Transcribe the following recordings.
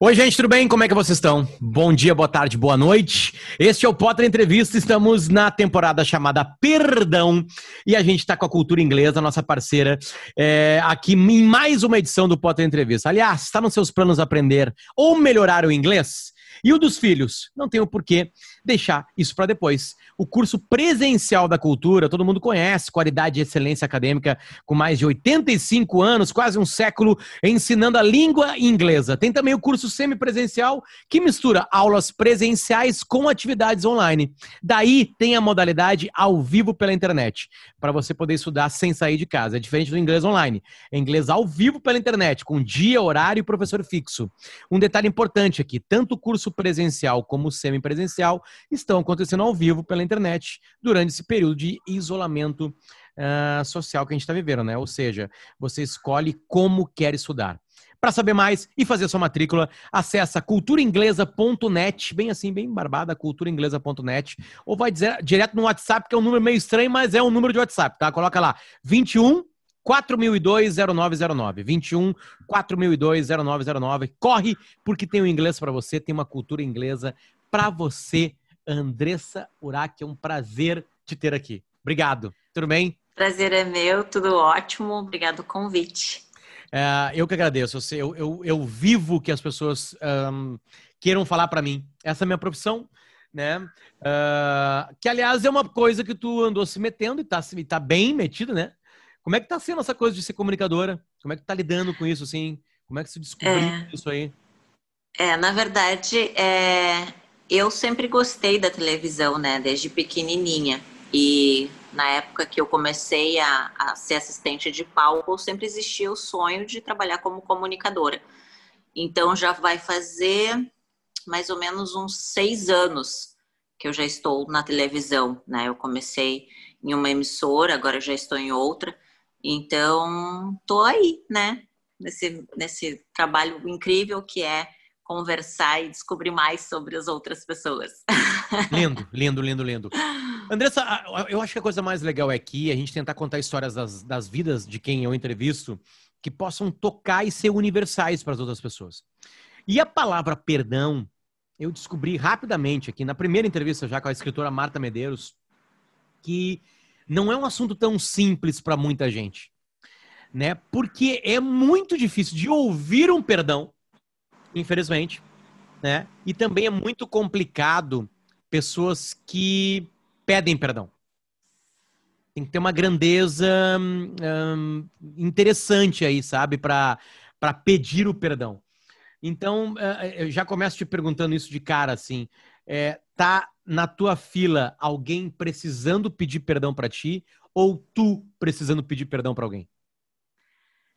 Oi, gente, tudo bem? Como é que vocês estão? Bom dia, boa tarde, boa noite. Este é o Potter Entrevista. Estamos na temporada chamada Perdão e a gente está com a cultura inglesa, nossa parceira, é, aqui em mais uma edição do Potter Entrevista. Aliás, está nos seus planos aprender ou melhorar o inglês? E o dos filhos? Não tenho por que deixar isso para depois. O curso presencial da cultura, todo mundo conhece, qualidade e excelência acadêmica, com mais de 85 anos, quase um século, ensinando a língua inglesa. Tem também o curso semipresencial, que mistura aulas presenciais com atividades online. Daí tem a modalidade ao vivo pela internet, para você poder estudar sem sair de casa. É diferente do inglês online. É inglês ao vivo pela internet, com dia, horário e professor fixo. Um detalhe importante aqui: tanto o curso presencial como semipresencial estão acontecendo ao vivo pela internet durante esse período de isolamento uh, social que a gente está vivendo, né? Ou seja, você escolhe como quer estudar. Para saber mais e fazer sua matrícula, acessa culturainglesa.net, bem assim, bem barbada, culturainglesa.net, ou vai dizer, direto no WhatsApp, que é um número meio estranho, mas é um número de WhatsApp, tá? Coloca lá, 21 4002-0909. 21 4002-0909. Corre, porque tem o inglês para você, tem uma cultura inglesa para você Andressa Urach. É um prazer te ter aqui. Obrigado. Tudo bem? Prazer é meu, tudo ótimo. Obrigado pelo convite. É, eu que agradeço. Eu, eu, eu vivo que as pessoas um, queiram falar para mim. Essa é a minha profissão, né? Uh, que, aliás, é uma coisa que tu andou se metendo e tá, e tá bem metido, né? Como é que tá sendo essa coisa de ser comunicadora? Como é que tá lidando com isso, assim? Como é que se descobriu é, isso aí? É, na verdade, é, eu sempre gostei da televisão, né, desde pequenininha. E na época que eu comecei a, a ser assistente de palco, sempre existia o sonho de trabalhar como comunicadora. Então já vai fazer mais ou menos uns seis anos que eu já estou na televisão, né? Eu comecei em uma emissora, agora já estou em outra. Então, tô aí, né? Nesse, nesse trabalho incrível que é conversar e descobrir mais sobre as outras pessoas. Lindo, lindo, lindo, lindo. Andressa, eu acho que a coisa mais legal é aqui a gente tentar contar histórias das, das vidas de quem eu entrevisto que possam tocar e ser universais para as outras pessoas. E a palavra perdão, eu descobri rapidamente aqui na primeira entrevista já com a escritora Marta Medeiros, que não é um assunto tão simples para muita gente, né? Porque é muito difícil de ouvir um perdão infelizmente, né? E também é muito complicado pessoas que pedem perdão. Tem que ter uma grandeza hum, interessante aí, sabe, para pedir o perdão. Então, eh, eu já começo te perguntando isso de cara, assim, é, tá na tua fila alguém precisando pedir perdão para ti ou tu precisando pedir perdão para alguém?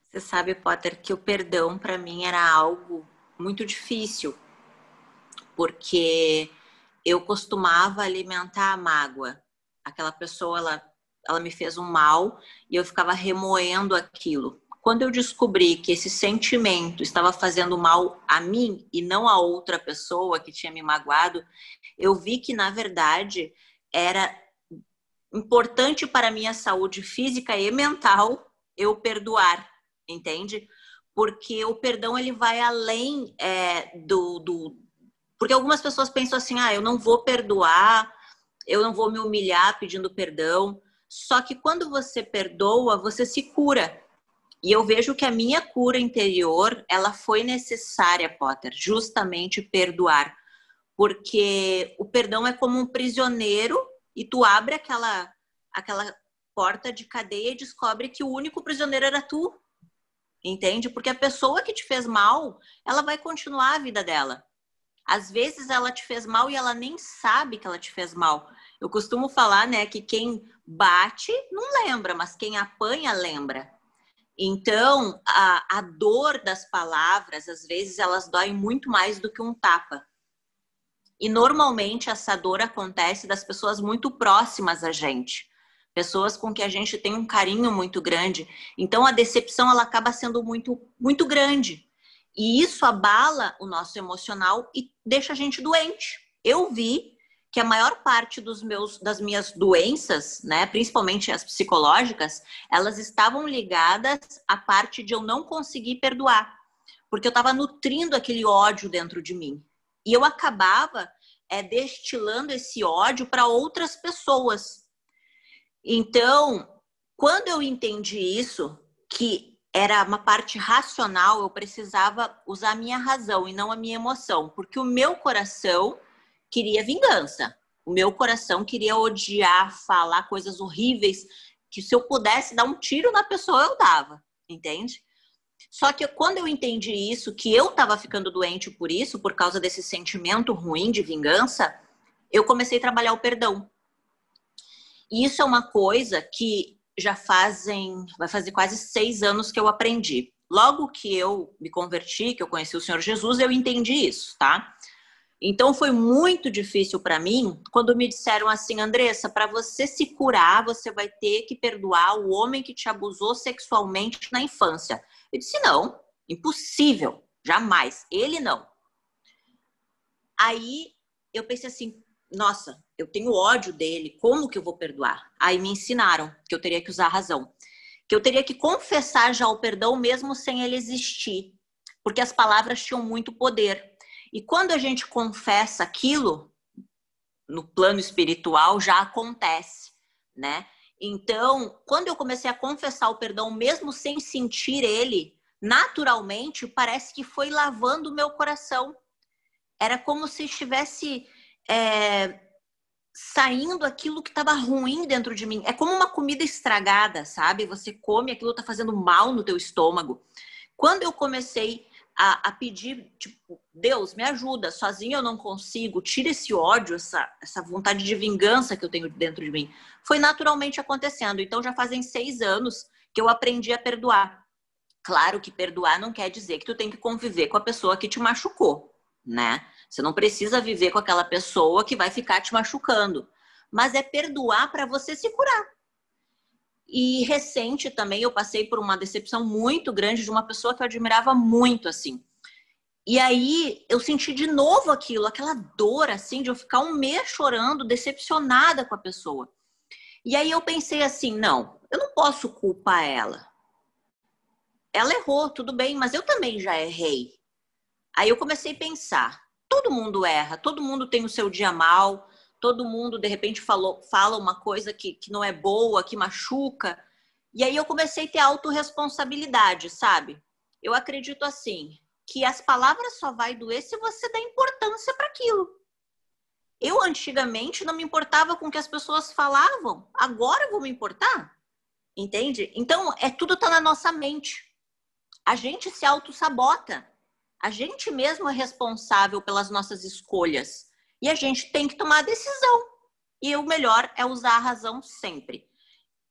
Você sabe, Potter, que o perdão para mim era algo muito difícil, porque eu costumava alimentar a mágoa. Aquela pessoa, ela, ela me fez um mal e eu ficava remoendo aquilo. Quando eu descobri que esse sentimento estava fazendo mal a mim e não a outra pessoa que tinha me magoado, eu vi que, na verdade, era importante para a minha saúde física e mental eu perdoar, entende? porque o perdão ele vai além é, do, do. Porque algumas pessoas pensam assim: ah, eu não vou perdoar, eu não vou me humilhar pedindo perdão. Só que quando você perdoa, você se cura. E eu vejo que a minha cura interior, ela foi necessária, Potter, justamente perdoar. Porque o perdão é como um prisioneiro e tu abre aquela aquela porta de cadeia e descobre que o único prisioneiro era tu entende? Porque a pessoa que te fez mal, ela vai continuar a vida dela. Às vezes ela te fez mal e ela nem sabe que ela te fez mal. Eu costumo falar, né, que quem bate não lembra, mas quem apanha lembra. Então, a, a dor das palavras, às vezes, elas doem muito mais do que um tapa. E normalmente essa dor acontece das pessoas muito próximas a gente pessoas com que a gente tem um carinho muito grande. Então a decepção ela acaba sendo muito muito grande. E isso abala o nosso emocional e deixa a gente doente. Eu vi que a maior parte dos meus das minhas doenças, né, principalmente as psicológicas, elas estavam ligadas à parte de eu não conseguir perdoar. porque eu estava nutrindo aquele ódio dentro de mim. E eu acabava é, destilando esse ódio para outras pessoas. Então, quando eu entendi isso, que era uma parte racional, eu precisava usar a minha razão e não a minha emoção, porque o meu coração queria vingança. O meu coração queria odiar, falar coisas horríveis, que se eu pudesse dar um tiro na pessoa, eu dava, entende? Só que quando eu entendi isso, que eu estava ficando doente por isso, por causa desse sentimento ruim de vingança, eu comecei a trabalhar o perdão. E isso é uma coisa que já fazem, vai fazer quase seis anos que eu aprendi. Logo que eu me converti, que eu conheci o Senhor Jesus, eu entendi isso, tá? Então foi muito difícil para mim quando me disseram assim, Andressa, para você se curar, você vai ter que perdoar o homem que te abusou sexualmente na infância. Eu disse: não, impossível, jamais, ele não. Aí eu pensei assim: nossa, eu tenho ódio dele, como que eu vou perdoar? Aí me ensinaram que eu teria que usar a razão, que eu teria que confessar já o perdão mesmo sem ele existir, porque as palavras tinham muito poder. E quando a gente confessa aquilo, no plano espiritual já acontece, né? Então, quando eu comecei a confessar o perdão, mesmo sem sentir ele, naturalmente, parece que foi lavando o meu coração. Era como se estivesse é, saindo aquilo que estava ruim dentro de mim. É como uma comida estragada, sabe? Você come, aquilo está fazendo mal no teu estômago. Quando eu comecei a, a, pedir, tipo, Deus, me ajuda, sozinho eu não consigo, tira esse ódio, essa, essa vontade de vingança que eu tenho dentro de mim. Foi naturalmente acontecendo. Então já fazem seis anos que eu aprendi a perdoar. Claro que perdoar não quer dizer que tu tem que conviver com a pessoa que te machucou, né? Você não precisa viver com aquela pessoa que vai ficar te machucando. Mas é perdoar para você se curar. E recente também eu passei por uma decepção muito grande de uma pessoa que eu admirava muito, assim. E aí eu senti de novo aquilo, aquela dor, assim, de eu ficar um mês chorando, decepcionada com a pessoa. E aí eu pensei assim: não, eu não posso culpar ela. Ela errou, tudo bem, mas eu também já errei. Aí eu comecei a pensar: todo mundo erra, todo mundo tem o seu dia mal, todo mundo de repente falou, fala uma coisa que, que não é boa, que machuca. E aí eu comecei a ter autorresponsabilidade, sabe? Eu acredito assim, que as palavras só vai doer se você dá importância para aquilo. Eu antigamente não me importava com o que as pessoas falavam, agora eu vou me importar. Entende? Então, é tudo tá na nossa mente. A gente se auto-sabota. A gente mesmo é responsável pelas nossas escolhas. E a gente tem que tomar decisão. E o melhor é usar a razão sempre.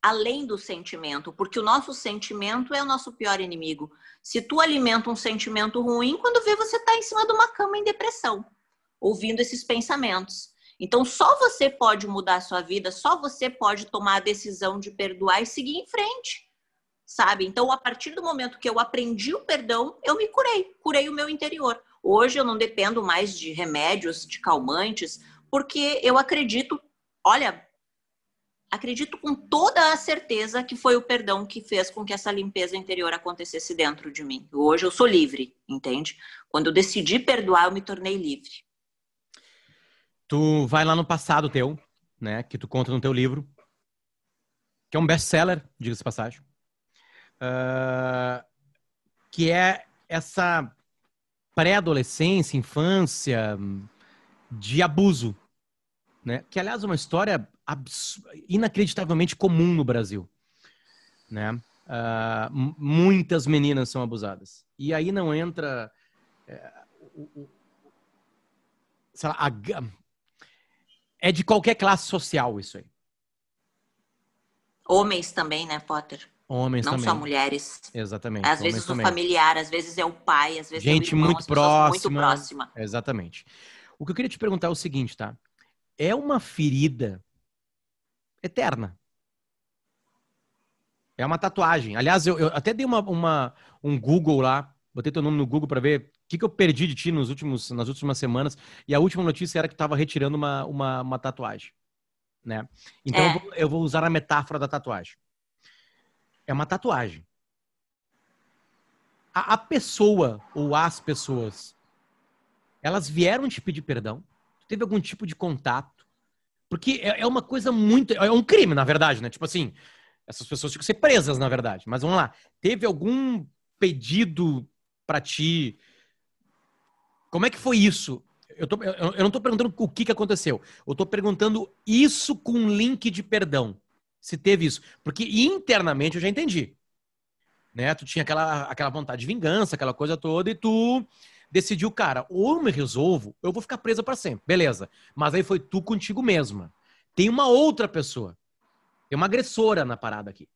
Além do sentimento, porque o nosso sentimento é o nosso pior inimigo. Se tu alimenta um sentimento ruim, quando vê você está em cima de uma cama em depressão, ouvindo esses pensamentos. Então, só você pode mudar a sua vida, só você pode tomar a decisão de perdoar e seguir em frente. Sabe? Então, a partir do momento que eu aprendi o perdão, eu me curei, curei o meu interior. Hoje eu não dependo mais de remédios, de calmantes, porque eu acredito, olha, acredito com toda a certeza que foi o perdão que fez com que essa limpeza interior acontecesse dentro de mim. Hoje eu sou livre, entende? Quando eu decidi perdoar, eu me tornei livre. Tu vai lá no passado teu, né, que tu conta no teu livro, que é um best-seller, diga-se passagem, uh, que é essa pré-adolescência, infância, de abuso, né? Que aliás é uma história inacreditavelmente comum no Brasil, né? Uh, muitas meninas são abusadas e aí não entra é, o, o, lá, a, é de qualquer classe social isso aí. Homens também, né, Potter? Homens não também. só mulheres. Exatamente. Às vezes o também. familiar, às vezes é o pai, às vezes Gente é o irmão, muito próxima. Muito próxima. Exatamente. O que eu queria te perguntar é o seguinte, tá? É uma ferida eterna. É uma tatuagem. Aliás, eu, eu até dei uma, uma, um Google lá, botei teu nome no Google para ver o que, que eu perdi de ti nos últimos, nas últimas semanas. E a última notícia era que estava retirando uma, uma, uma, tatuagem. Né? Então é. eu, vou, eu vou usar a metáfora da tatuagem é uma tatuagem. a, a pessoa ou as pessoas, elas vieram te pedir perdão? Teve algum tipo de contato? Porque é, é uma coisa muito. É um crime, na verdade, né? Tipo assim, essas pessoas tinham que ser presas, na verdade. Mas vamos lá. Teve algum pedido para ti? Como é que foi isso? Eu, tô, eu, eu não estou perguntando o que, que aconteceu. Eu estou perguntando isso com link de perdão. Se teve isso. Porque internamente eu já entendi né? Tu tinha aquela, aquela vontade de vingança, aquela coisa toda, e tu decidiu, cara, ou eu me resolvo, eu vou ficar presa para sempre. Beleza. Mas aí foi tu contigo mesma. Tem uma outra pessoa. Tem uma agressora na parada aqui.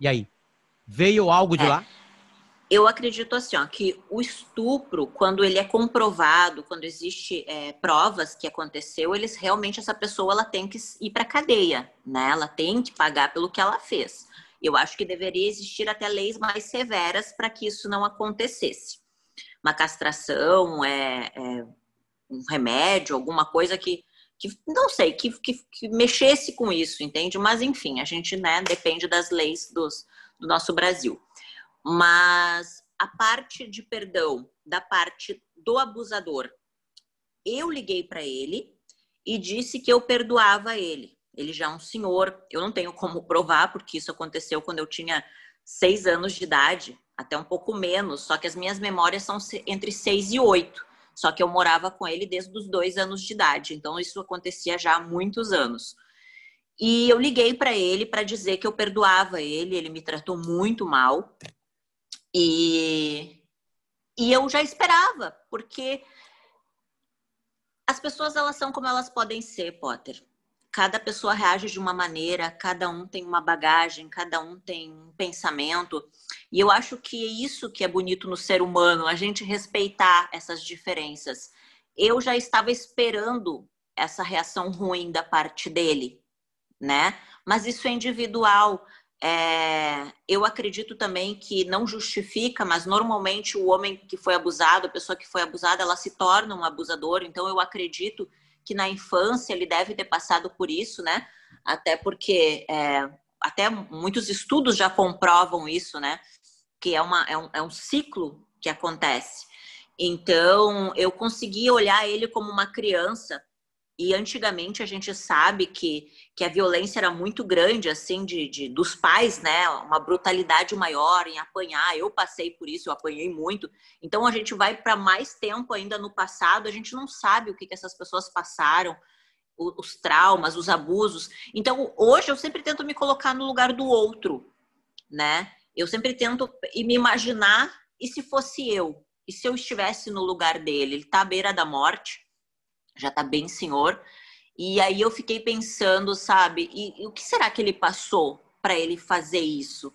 E aí? Veio algo de é. lá? Eu acredito assim, ó, que o estupro, quando ele é comprovado, quando existe é, provas que aconteceu, eles realmente essa pessoa ela tem que ir para cadeia, né? Ela tem que pagar pelo que ela fez. Eu acho que deveria existir até leis mais severas para que isso não acontecesse. Uma castração, é, é um remédio, alguma coisa que, que não sei, que, que, que, mexesse com isso, entende? Mas enfim, a gente né, depende das leis dos, do nosso Brasil. Mas a parte de perdão da parte do abusador, eu liguei para ele e disse que eu perdoava ele. Ele já é um senhor. Eu não tenho como provar, porque isso aconteceu quando eu tinha seis anos de idade, até um pouco menos. Só que as minhas memórias são entre seis e oito. Só que eu morava com ele desde os dois anos de idade. Então isso acontecia já há muitos anos. E eu liguei para ele para dizer que eu perdoava ele. Ele me tratou muito mal. E, e eu já esperava, porque as pessoas elas são como elas podem ser, Potter cada pessoa reage de uma maneira, cada um tem uma bagagem, cada um tem um pensamento. E eu acho que é isso que é bonito no ser humano, a gente respeitar essas diferenças. Eu já estava esperando essa reação ruim da parte dele, né? Mas isso é individual. É, eu acredito também que não justifica, mas normalmente o homem que foi abusado, a pessoa que foi abusada, ela se torna um abusador. Então eu acredito que na infância ele deve ter passado por isso, né? Até porque é, até muitos estudos já comprovam isso, né? Que é, uma, é, um, é um ciclo que acontece. Então, eu consegui olhar ele como uma criança e antigamente a gente sabe que, que a violência era muito grande, assim, de, de dos pais, né? Uma brutalidade maior em apanhar. Eu passei por isso, eu apanhei muito. Então a gente vai para mais tempo ainda no passado, a gente não sabe o que, que essas pessoas passaram, os traumas, os abusos. Então hoje eu sempre tento me colocar no lugar do outro, né? Eu sempre tento me imaginar e se fosse eu, e se eu estivesse no lugar dele, ele tá à beira da morte já tá bem senhor. E aí eu fiquei pensando, sabe, e, e o que será que ele passou para ele fazer isso?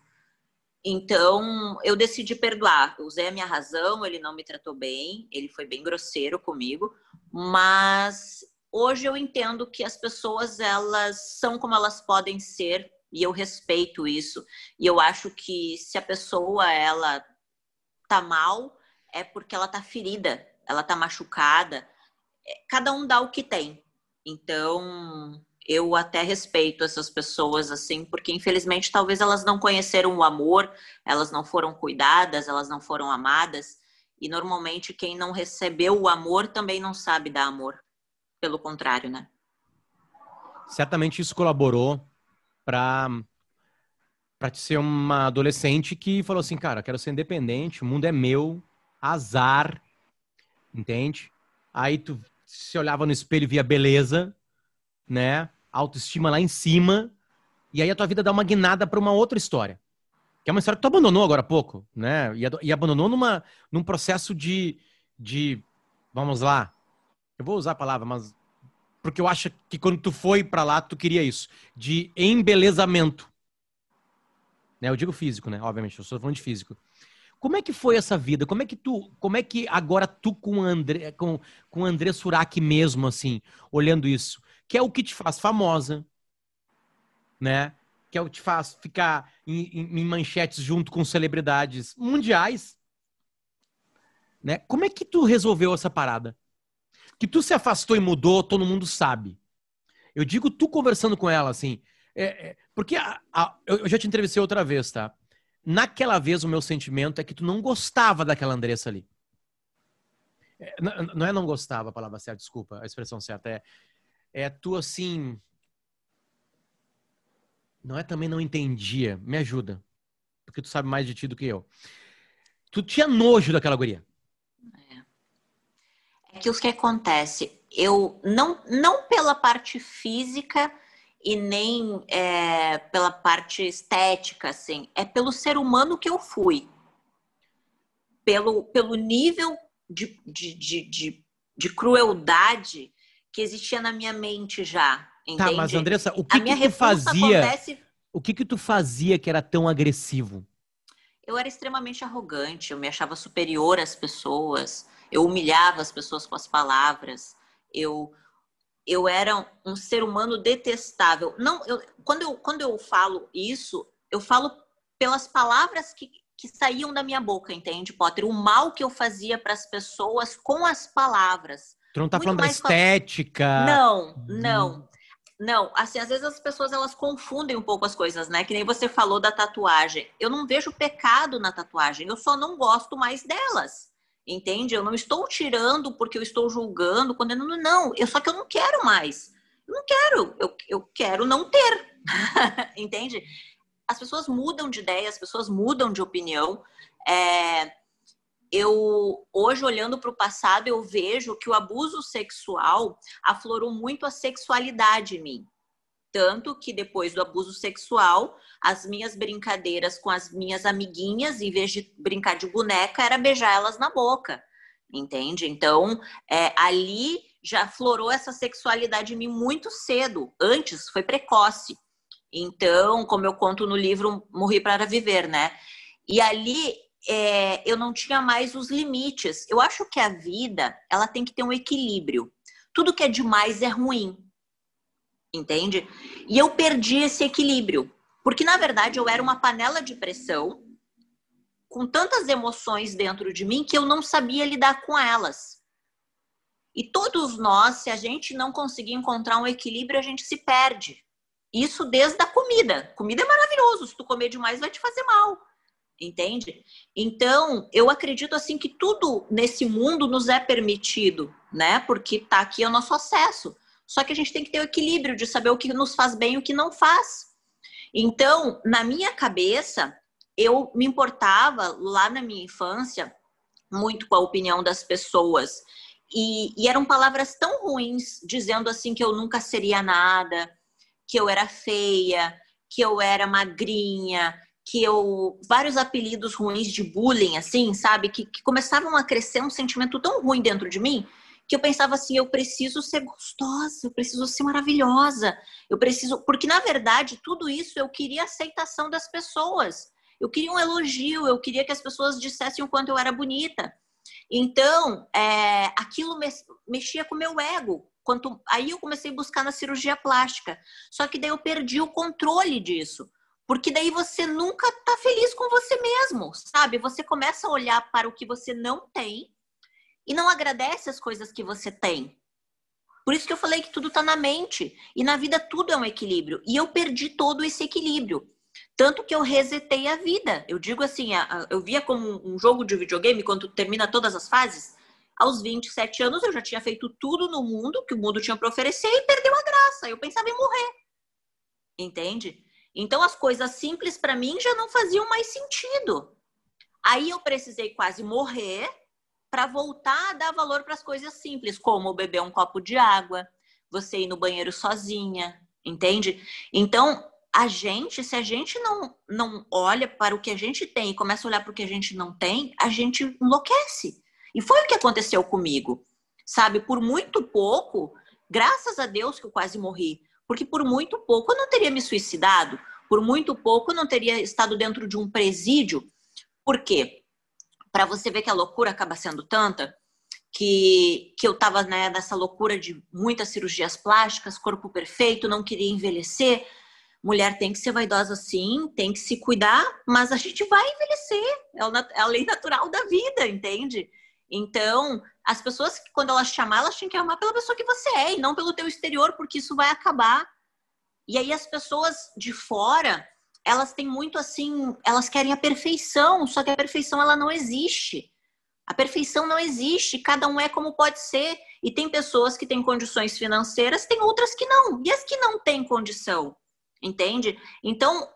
Então, eu decidi perdoar. Eu usei a minha razão, ele não me tratou bem, ele foi bem grosseiro comigo, mas hoje eu entendo que as pessoas elas são como elas podem ser e eu respeito isso. E eu acho que se a pessoa ela tá mal é porque ela tá ferida, ela tá machucada, cada um dá o que tem. Então, eu até respeito essas pessoas assim, porque infelizmente talvez elas não conheceram o amor, elas não foram cuidadas, elas não foram amadas, e normalmente quem não recebeu o amor também não sabe dar amor. Pelo contrário, né? Certamente isso colaborou para para ser uma adolescente que falou assim, cara, quero ser independente, o mundo é meu, azar, entende? Aí tu se olhava no espelho e via beleza, né? Autoestima lá em cima. E aí a tua vida dá uma guinada para uma outra história. Que é uma história que tu abandonou agora há pouco, né? E, e abandonou numa, num processo de, de. Vamos lá. Eu vou usar a palavra, mas. Porque eu acho que quando tu foi para lá, tu queria isso. De embelezamento. Né? Eu digo físico, né? Obviamente, eu estou falando de físico. Como é que foi essa vida? Como é que tu, como é que agora tu com André, com, com André Surak mesmo assim, olhando isso, que é o que te faz famosa, né? Que é o que te faz ficar em, em, em manchetes junto com celebridades mundiais, né? Como é que tu resolveu essa parada? Que tu se afastou e mudou, todo mundo sabe. Eu digo tu conversando com ela assim, é, é, porque a, a, eu já te entrevistei outra vez, tá? Naquela vez o meu sentimento é que tu não gostava daquela Andressa ali. É, não é não gostava a palavra certa, desculpa, a expressão certa. É, é tu assim. Não é também não entendia. Me ajuda. Porque tu sabe mais de ti do que eu. Tu tinha nojo daquela guria. É, é que o que acontece? Eu não, não pela parte física e nem é, pela parte estética, assim, é pelo ser humano que eu fui. Pelo, pelo nível de, de, de, de, de crueldade que existia na minha mente já. Entende? Tá, mas Andressa, o que, que tu fazia? Acontece... O que que tu fazia que era tão agressivo? Eu era extremamente arrogante, eu me achava superior às pessoas, eu humilhava as pessoas com as palavras, eu eu era um ser humano detestável. Não, eu, quando, eu, quando eu falo isso, eu falo pelas palavras que, que saíam da minha boca, entende, Potter? O mal que eu fazia para as pessoas com as palavras. Tu não tá falando da estética? Não, não. Não, assim, às vezes as pessoas elas confundem um pouco as coisas, né? Que nem você falou da tatuagem. Eu não vejo pecado na tatuagem, eu só não gosto mais delas. Entende? Eu não estou tirando porque eu estou julgando, condenando, não. Eu só que eu não quero mais. Eu não quero, eu, eu quero não ter. Entende? As pessoas mudam de ideia, as pessoas mudam de opinião. É, eu hoje olhando para o passado eu vejo que o abuso sexual aflorou muito a sexualidade em mim tanto que depois do abuso sexual as minhas brincadeiras com as minhas amiguinhas em vez de brincar de boneca era beijar elas na boca entende então é, ali já florou essa sexualidade em mim muito cedo antes foi precoce então como eu conto no livro morri para viver né e ali é, eu não tinha mais os limites. Eu acho que a vida ela tem que ter um equilíbrio. Tudo que é demais é ruim, entende? E eu perdi esse equilíbrio, porque na verdade eu era uma panela de pressão com tantas emoções dentro de mim que eu não sabia lidar com elas. E todos nós, se a gente não conseguir encontrar um equilíbrio, a gente se perde. Isso desde a comida. Comida é maravilhoso, se tu comer demais vai te fazer mal entende? Então, eu acredito assim que tudo nesse mundo nos é permitido, né? Porque tá aqui o nosso acesso. Só que a gente tem que ter o equilíbrio de saber o que nos faz bem e o que não faz. Então, na minha cabeça, eu me importava lá na minha infância muito com a opinião das pessoas. E, e eram palavras tão ruins, dizendo assim que eu nunca seria nada, que eu era feia, que eu era magrinha, que eu vários apelidos ruins de bullying, assim, sabe, que, que, começavam a crescer um sentimento tão ruim dentro de mim que eu pensava assim, eu preciso ser gostosa, eu preciso ser maravilhosa, eu preciso, porque na verdade tudo isso eu queria aceitação das pessoas, eu queria um elogio, eu queria que as pessoas dissessem o quanto eu era bonita. Então, é, aquilo mexia com o meu ego. Quanto, aí eu comecei a buscar na cirurgia plástica. Só que daí eu perdi o controle disso. Porque daí você nunca tá feliz com você mesmo, sabe? Você começa a olhar para o que você não tem e não agradece as coisas que você tem. Por isso que eu falei que tudo tá na mente. E na vida tudo é um equilíbrio. E eu perdi todo esse equilíbrio. Tanto que eu resetei a vida. Eu digo assim, eu via como um jogo de videogame, quando termina todas as fases. Aos 27 anos eu já tinha feito tudo no mundo que o mundo tinha para oferecer e perdeu a graça. Eu pensava em morrer. Entende? Então as coisas simples para mim já não faziam mais sentido. Aí eu precisei quase morrer para voltar a dar valor para as coisas simples, como beber um copo de água, você ir no banheiro sozinha, entende? Então, a gente, se a gente não, não olha para o que a gente tem e começa a olhar para o que a gente não tem, a gente enlouquece. E foi o que aconteceu comigo. Sabe, por muito pouco, graças a Deus que eu quase morri, porque por muito pouco eu não teria me suicidado, por muito pouco eu não teria estado dentro de um presídio. Por quê? Para você ver que a loucura acaba sendo tanta que, que eu estava né, nessa loucura de muitas cirurgias plásticas, corpo perfeito, não queria envelhecer. Mulher tem que ser vaidosa sim, tem que se cuidar, mas a gente vai envelhecer. É a lei natural da vida, entende? Então, as pessoas, quando elas chamar, elas têm que amar pela pessoa que você é e não pelo teu exterior, porque isso vai acabar. E aí as pessoas de fora, elas têm muito assim, elas querem a perfeição, só que a perfeição ela não existe. A perfeição não existe, cada um é como pode ser. E tem pessoas que têm condições financeiras, tem outras que não. E as que não têm condição, entende? Então,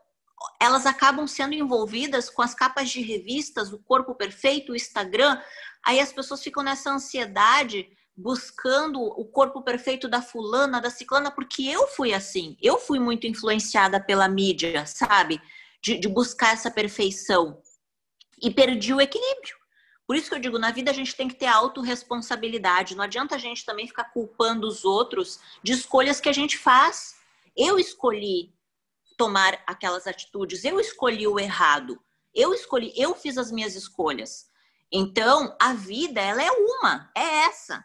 elas acabam sendo envolvidas com as capas de revistas, o corpo perfeito, o Instagram. Aí as pessoas ficam nessa ansiedade buscando o corpo perfeito da fulana, da ciclana, porque eu fui assim. Eu fui muito influenciada pela mídia, sabe? De, de buscar essa perfeição. E perdi o equilíbrio. Por isso que eu digo, na vida a gente tem que ter autorresponsabilidade. Não adianta a gente também ficar culpando os outros de escolhas que a gente faz. Eu escolhi tomar aquelas atitudes, eu escolhi o errado. Eu escolhi, eu fiz as minhas escolhas. Então, a vida, ela é uma, é essa.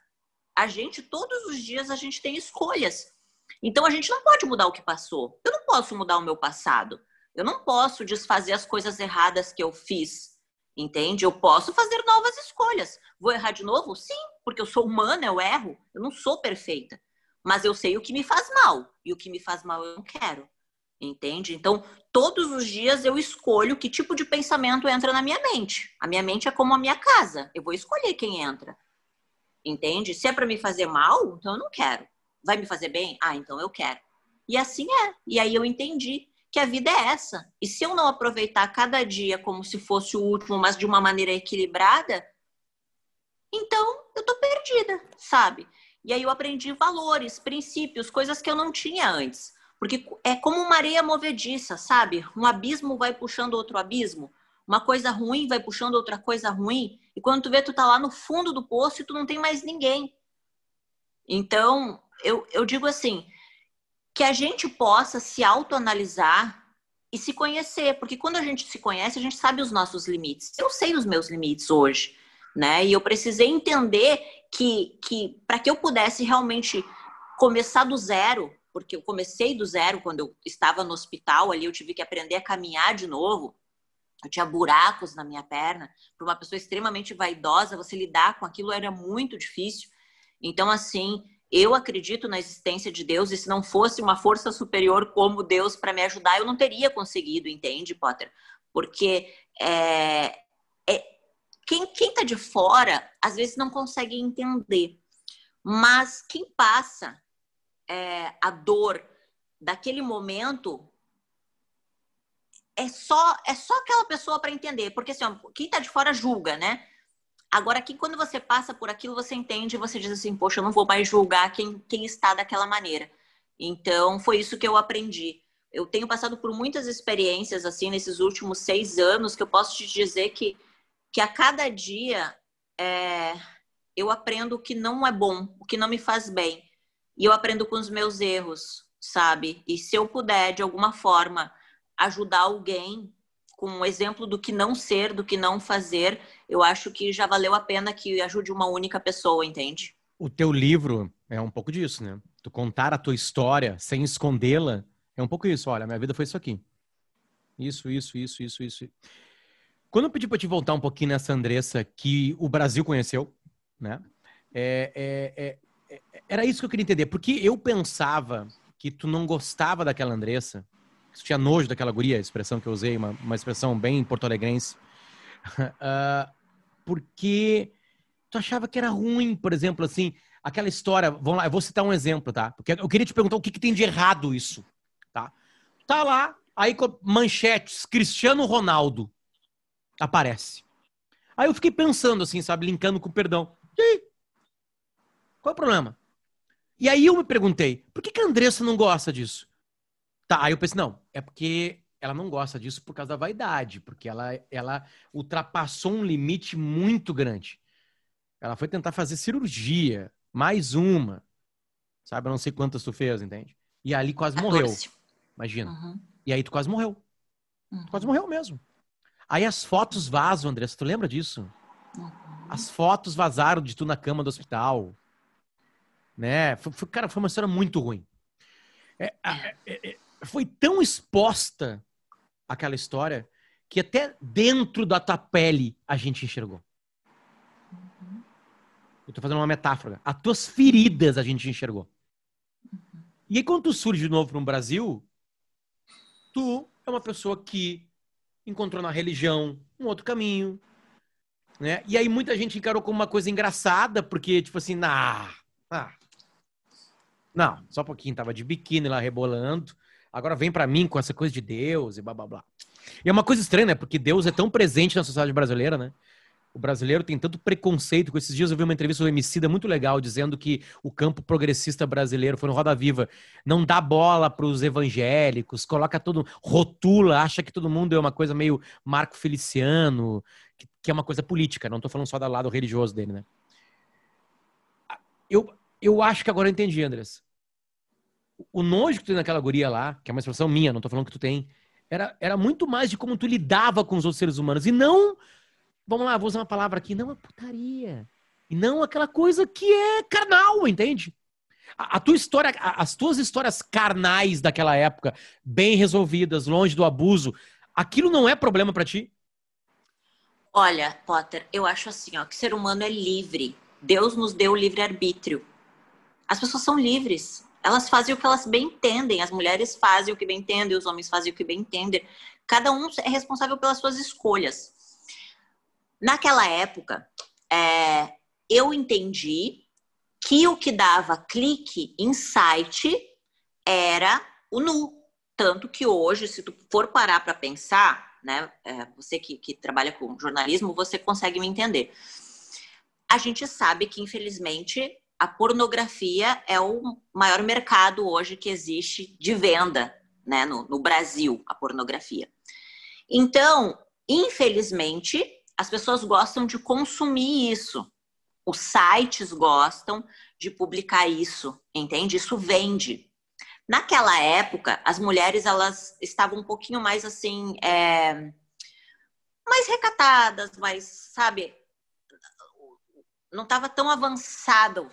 A gente, todos os dias, a gente tem escolhas. Então, a gente não pode mudar o que passou. Eu não posso mudar o meu passado. Eu não posso desfazer as coisas erradas que eu fiz. Entende? Eu posso fazer novas escolhas. Vou errar de novo? Sim, porque eu sou humana, eu erro. Eu não sou perfeita. Mas eu sei o que me faz mal. E o que me faz mal eu não quero. Entende? Então, todos os dias eu escolho que tipo de pensamento entra na minha mente. A minha mente é como a minha casa. Eu vou escolher quem entra. Entende? Se é para me fazer mal, então eu não quero. Vai me fazer bem? Ah, então eu quero. E assim é. E aí eu entendi que a vida é essa. E se eu não aproveitar cada dia como se fosse o último, mas de uma maneira equilibrada, então eu tô perdida, sabe? E aí eu aprendi valores, princípios, coisas que eu não tinha antes. Porque é como uma areia movediça, sabe? Um abismo vai puxando outro abismo, uma coisa ruim vai puxando outra coisa ruim, e quando tu vê, tu tá lá no fundo do poço e tu não tem mais ninguém. Então, eu, eu digo assim, que a gente possa se autoanalisar e se conhecer, porque quando a gente se conhece, a gente sabe os nossos limites. Eu sei os meus limites hoje, né? E eu precisei entender que, que para que eu pudesse realmente começar do zero, porque eu comecei do zero quando eu estava no hospital ali, eu tive que aprender a caminhar de novo. Eu tinha buracos na minha perna. Para uma pessoa extremamente vaidosa, você lidar com aquilo era muito difícil. Então, assim, eu acredito na existência de Deus e se não fosse uma força superior como Deus para me ajudar, eu não teria conseguido, entende, Potter? Porque é, é, quem, quem tá de fora às vezes não consegue entender, mas quem passa é, a dor daquele momento é só é só aquela pessoa para entender, porque assim, ó, quem tá de fora julga, né? Agora, aqui, quando você passa por aquilo, você entende você diz assim, poxa, eu não vou mais julgar quem, quem está daquela maneira. Então, foi isso que eu aprendi. Eu tenho passado por muitas experiências, assim, nesses últimos seis anos, que eu posso te dizer que, que a cada dia é, eu aprendo o que não é bom, o que não me faz bem. E eu aprendo com os meus erros, sabe? E se eu puder, de alguma forma, ajudar alguém com um exemplo do que não ser, do que não fazer, eu acho que já valeu a pena que ajude uma única pessoa, entende? O teu livro é um pouco disso, né? Tu contar a tua história sem escondê-la é um pouco isso. Olha, minha vida foi isso aqui. Isso, isso, isso, isso, isso. Quando eu pedi para te voltar um pouquinho nessa Andressa que o Brasil conheceu, né? É, é, é, é era isso que eu queria entender. Porque eu pensava que tu não gostava daquela Andressa tinha nojo daquela guria, a expressão que eu usei, uma, uma expressão bem porto-alegrense, uh, porque tu achava que era ruim, por exemplo, assim, aquela história, vamos lá, eu vou citar um exemplo, tá? Porque eu queria te perguntar o que, que tem de errado isso, tá? Tá lá, aí manchetes, Cristiano Ronaldo aparece. Aí eu fiquei pensando assim, sabe, linkando com perdão. E aí? Qual é o problema? E aí eu me perguntei, por que, que a Andressa não gosta disso? Tá, aí eu pensei, não, é porque ela não gosta disso por causa da vaidade, porque ela, ela ultrapassou um limite muito grande. Ela foi tentar fazer cirurgia, mais uma. Sabe, eu não sei quantas tu fez, entende? E ali quase 14. morreu. Imagina. Uhum. E aí tu quase morreu. Uhum. Tu quase morreu mesmo. Aí as fotos vazam, Andressa, tu lembra disso? Uhum. As fotos vazaram de tu na cama do hospital. Né? Foi, foi, cara, foi uma história muito ruim. É, é, é, é foi tão exposta aquela história que até dentro da tua pele a gente enxergou. Eu tô fazendo uma metáfora. As tuas feridas a gente enxergou. E aí, quando tu surge de novo no Brasil, tu é uma pessoa que encontrou na religião um outro caminho, né? E aí muita gente encarou como uma coisa engraçada, porque, tipo assim, nah, ah, não, só um pouquinho, tava de biquíni lá rebolando. Agora vem para mim com essa coisa de Deus e blá blá blá. E é uma coisa estranha, né? Porque Deus é tão presente na sociedade brasileira, né? O brasileiro tem tanto preconceito com esses dias. Eu vi uma entrevista do Emicida muito legal dizendo que o campo progressista brasileiro foi no Roda Viva. Não dá bola para os evangélicos, coloca todo. rotula, acha que todo mundo é uma coisa meio Marco Feliciano, que, que é uma coisa política. Não estou falando só do lado religioso dele, né? Eu, eu acho que agora eu entendi, Andrés. O nojo que tu tem naquela guria lá, que é uma expressão minha, não estou falando que tu tem, era, era muito mais de como tu lidava com os outros seres humanos. E não vamos lá, vou usar uma palavra aqui, não a putaria. E não aquela coisa que é carnal, entende? A, a tua história, a, as tuas histórias carnais daquela época, bem resolvidas, longe do abuso, aquilo não é problema para ti? Olha, Potter, eu acho assim, ó, que ser humano é livre. Deus nos deu o livre arbítrio. As pessoas são livres. Elas fazem o que elas bem entendem. As mulheres fazem o que bem entendem, os homens fazem o que bem entendem. Cada um é responsável pelas suas escolhas. Naquela época, é, eu entendi que o que dava clique em site era o nu. Tanto que hoje, se tu for parar para pensar, né, é, você que, que trabalha com jornalismo, você consegue me entender. A gente sabe que, infelizmente, a pornografia é o maior mercado hoje que existe de venda né, no, no Brasil, a pornografia. Então, infelizmente, as pessoas gostam de consumir isso. Os sites gostam de publicar isso, entende? Isso vende. Naquela época, as mulheres elas estavam um pouquinho mais assim, é, mais recatadas, mais, sabe, não estava tão avançado.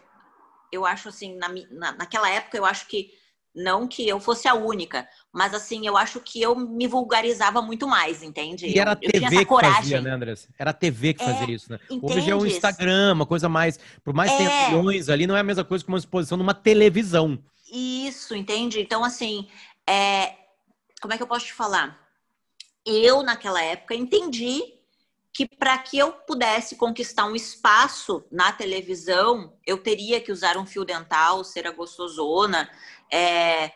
Eu acho assim, na, na, naquela época, eu acho que não que eu fosse a única, mas assim, eu acho que eu me vulgarizava muito mais, entende? E era a TV que fazia, né, Andressa? Era a TV que é, fazia isso, né? Entendes? Hoje é o Instagram, uma coisa mais. Por mais que é. tenha milhões ali, não é a mesma coisa que uma exposição numa televisão. Isso, entende? Então, assim, é... como é que eu posso te falar? Eu, naquela época, entendi que para que eu pudesse conquistar um espaço na televisão, eu teria que usar um fio dental, ser a gostosona, é,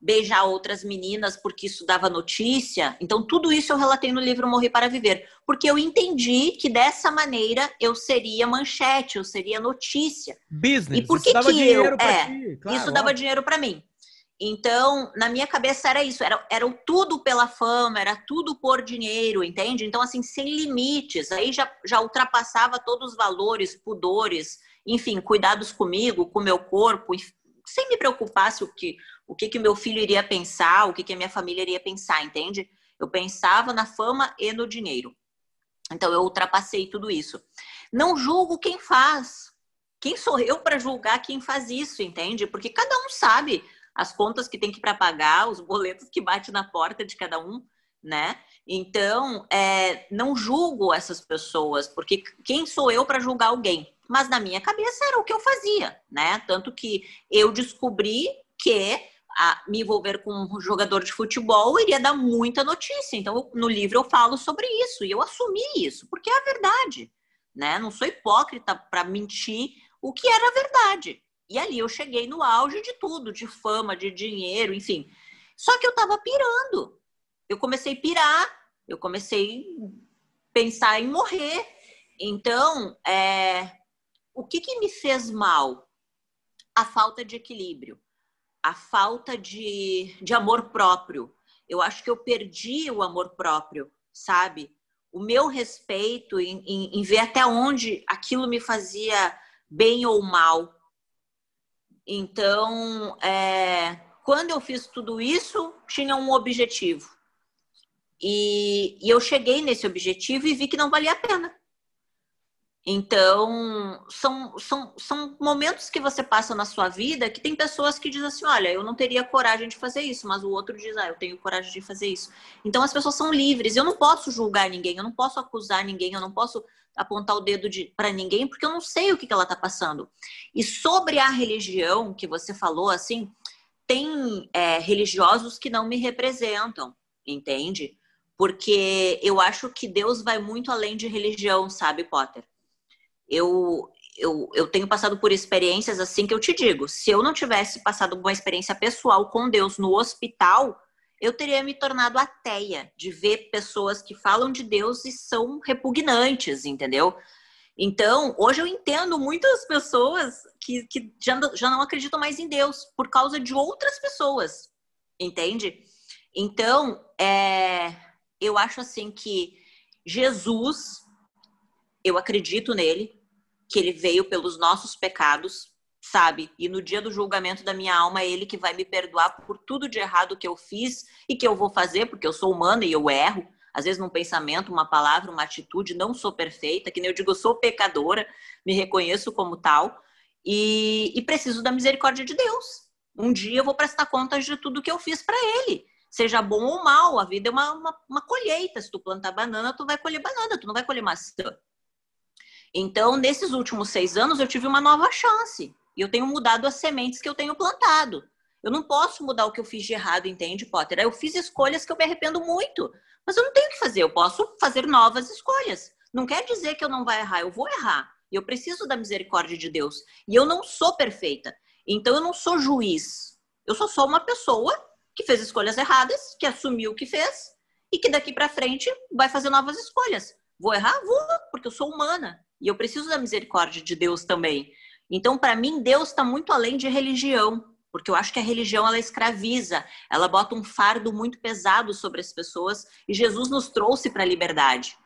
beijar outras meninas porque isso dava notícia. Então, tudo isso eu relatei no livro Morrer para Viver, porque eu entendi que dessa maneira eu seria manchete, eu seria notícia. Business. E por que, que eu. É, claro, isso dava dinheiro para mim. Então, na minha cabeça era isso, era, era tudo pela fama, era tudo por dinheiro, entende? Então, assim, sem limites, aí já, já ultrapassava todos os valores, pudores, enfim, cuidados comigo, com meu corpo, sem me preocupar se o que o que, que meu filho iria pensar, o que, que a minha família iria pensar, entende? Eu pensava na fama e no dinheiro. Então, eu ultrapassei tudo isso. Não julgo quem faz. Quem sou eu para julgar quem faz isso, entende? Porque cada um sabe as contas que tem que para pagar, os boletos que bate na porta de cada um, né? Então, é, não julgo essas pessoas, porque quem sou eu para julgar alguém? Mas na minha cabeça era o que eu fazia, né? Tanto que eu descobri que a, me envolver com um jogador de futebol iria dar muita notícia. Então, eu, no livro eu falo sobre isso e eu assumi isso, porque é a verdade, né? Não sou hipócrita para mentir o que era a verdade. E ali eu cheguei no auge de tudo, de fama, de dinheiro, enfim. Só que eu tava pirando. Eu comecei a pirar, eu comecei a pensar em morrer. Então, é... o que, que me fez mal? A falta de equilíbrio, a falta de, de amor próprio. Eu acho que eu perdi o amor próprio, sabe? O meu respeito em, em, em ver até onde aquilo me fazia bem ou mal então, é, quando eu fiz tudo isso, tinha um objetivo. E, e, eu cheguei nesse objetivo e vi que não valia a pena. Então, são, são, são momentos que você passa na sua vida que tem pessoas que dizem assim: olha, eu não teria coragem de fazer isso, mas o outro diz: ah, eu tenho coragem de fazer isso. Então, as pessoas são livres. Eu não posso julgar ninguém, eu não posso acusar ninguém, eu não posso apontar o dedo de, para ninguém, porque eu não sei o que, que ela está passando. E sobre a religião que você falou, assim, tem é, religiosos que não me representam. entende? Porque eu acho que Deus vai muito além de religião, sabe, Potter? Eu, eu, eu tenho passado por experiências assim que eu te digo. Se eu não tivesse passado uma experiência pessoal com Deus no hospital, eu teria me tornado ateia de ver pessoas que falam de Deus e são repugnantes, entendeu? Então, hoje eu entendo muitas pessoas que, que já, já não acreditam mais em Deus por causa de outras pessoas, entende? Então, é, eu acho assim que Jesus, eu acredito nele, que ele veio pelos nossos pecados, sabe? E no dia do julgamento da minha alma, é ele que vai me perdoar por tudo de errado que eu fiz e que eu vou fazer, porque eu sou humana e eu erro. Às vezes, num pensamento, uma palavra, uma atitude, não sou perfeita, que nem eu digo, eu sou pecadora, me reconheço como tal e, e preciso da misericórdia de Deus. Um dia eu vou prestar contas de tudo que eu fiz para Ele seja bom ou mal, a vida é uma, uma, uma, colheita. Se tu plantar banana, tu vai colher banana, tu não vai colher maçã. Então, nesses últimos seis anos, eu tive uma nova chance. E eu tenho mudado as sementes que eu tenho plantado. Eu não posso mudar o que eu fiz de errado, entende, Potter? Eu fiz escolhas que eu me arrependo muito. Mas eu não tenho o que fazer, eu posso fazer novas escolhas. Não quer dizer que eu não vou errar, eu vou errar. Eu preciso da misericórdia de Deus. E eu não sou perfeita. Então eu não sou juiz. Eu sou só uma pessoa que fez escolhas erradas, que assumiu o que fez e que daqui para frente vai fazer novas escolhas. Vou errar? Vou, porque eu sou humana. E eu preciso da misericórdia de Deus também. Então, para mim, Deus está muito além de religião, porque eu acho que a religião ela escraviza, ela bota um fardo muito pesado sobre as pessoas e Jesus nos trouxe para a liberdade.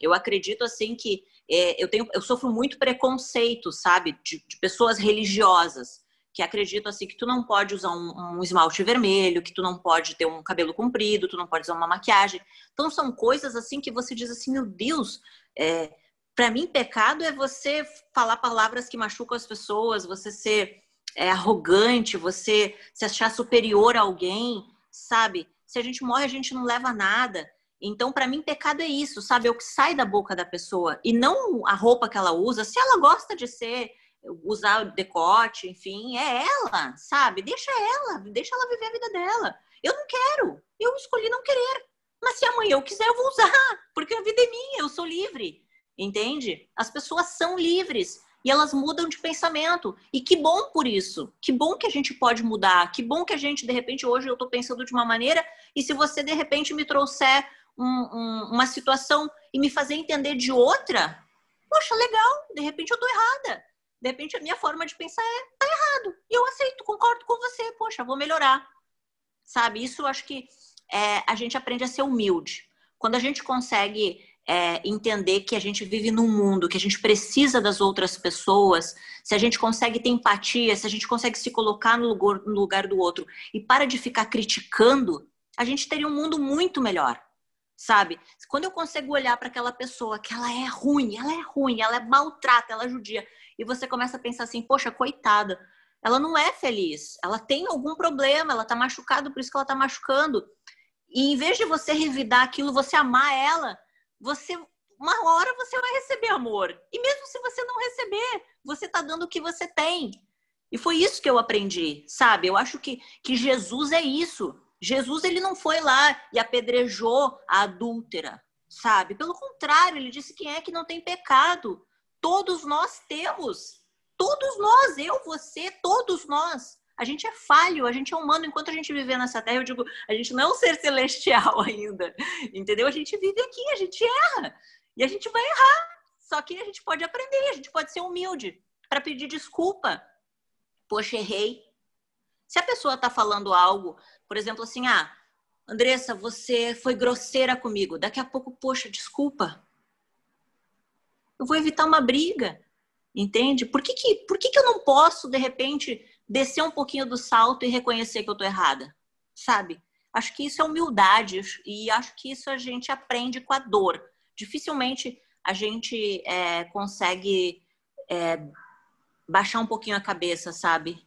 Eu acredito assim que é, eu tenho, eu sofro muito preconceito, sabe, de, de, pessoas religiosas que acreditam assim que tu não pode usar um, um, esmalte vermelho, que tu não pode ter um cabelo comprido, tu não pode usar uma maquiagem. Então são coisas assim que você diz assim, meu Deus, é, para mim, pecado é você falar palavras que machucam as pessoas, você ser é, arrogante, você se achar superior a alguém, sabe? Se a gente morre, a gente não leva nada. Então, para mim, pecado é isso, sabe? É o que sai da boca da pessoa e não a roupa que ela usa. Se ela gosta de ser, usar decote, enfim, é ela, sabe? Deixa ela, deixa ela viver a vida dela. Eu não quero, eu escolhi não querer. Mas se amanhã eu quiser, eu vou usar, porque a vida é minha, eu sou livre entende? As pessoas são livres e elas mudam de pensamento. E que bom por isso. Que bom que a gente pode mudar. Que bom que a gente, de repente, hoje eu estou pensando de uma maneira, e se você, de repente, me trouxer um, um, uma situação e me fazer entender de outra, poxa, legal, de repente eu estou errada. De repente a minha forma de pensar é tá errado. E eu aceito, concordo com você, poxa, vou melhorar. Sabe? Isso eu acho que é, a gente aprende a ser humilde. Quando a gente consegue é, entender que a gente vive num mundo, que a gente precisa das outras pessoas, se a gente consegue ter empatia, se a gente consegue se colocar no lugar, no lugar do outro e para de ficar criticando, a gente teria um mundo muito melhor. Sabe? Quando eu consigo olhar para aquela pessoa que ela é ruim, ela é ruim, ela é maltrata, ela é judia, e você começa a pensar assim, poxa, coitada, ela não é feliz, ela tem algum problema, ela tá machucada, por isso que ela tá machucando. E em vez de você revidar aquilo, você amar ela, você uma hora você vai receber amor. E mesmo se você não receber, você está dando o que você tem. E foi isso que eu aprendi, sabe? Eu acho que, que Jesus é isso. Jesus ele não foi lá e apedrejou a adúltera, sabe? Pelo contrário, ele disse quem é que não tem pecado. Todos nós temos. Todos nós, eu, você, todos nós. A gente é falho, a gente é humano. Enquanto a gente viver nessa terra, eu digo, a gente não é um ser celestial ainda, entendeu? A gente vive aqui, a gente erra e a gente vai errar. Só que a gente pode aprender, a gente pode ser humilde para pedir desculpa. Poxa, errei. Se a pessoa está falando algo, por exemplo, assim, ah, Andressa, você foi grosseira comigo. Daqui a pouco, poxa, desculpa. Eu vou evitar uma briga, entende? Por que, que, por que, que eu não posso, de repente, descer um pouquinho do salto e reconhecer que eu tô errada, sabe? Acho que isso é humildade e acho que isso a gente aprende com a dor. Dificilmente a gente é, consegue é, baixar um pouquinho a cabeça, sabe?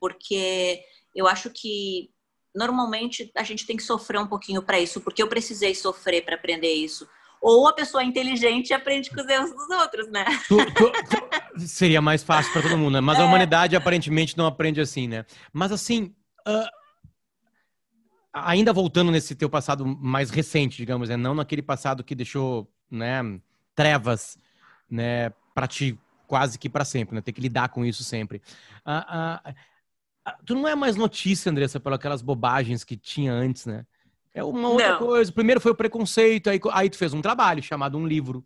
Porque eu acho que normalmente a gente tem que sofrer um pouquinho para isso, porque eu precisei sofrer para aprender isso ou a pessoa inteligente aprende com os erros dos outros, né? Tu, tu, tu, seria mais fácil para todo mundo, né? Mas é. a humanidade aparentemente não aprende assim, né? Mas assim, uh, ainda voltando nesse teu passado mais recente, digamos, né? Não naquele passado que deixou, né, trevas, né, para ti quase que para sempre, né? Ter que lidar com isso sempre. Ah, ah, tu não é mais notícia, Andressa, pelas aquelas bobagens que tinha antes, né? É uma outra não. coisa. Primeiro foi o preconceito, aí, aí tu fez um trabalho chamado um livro.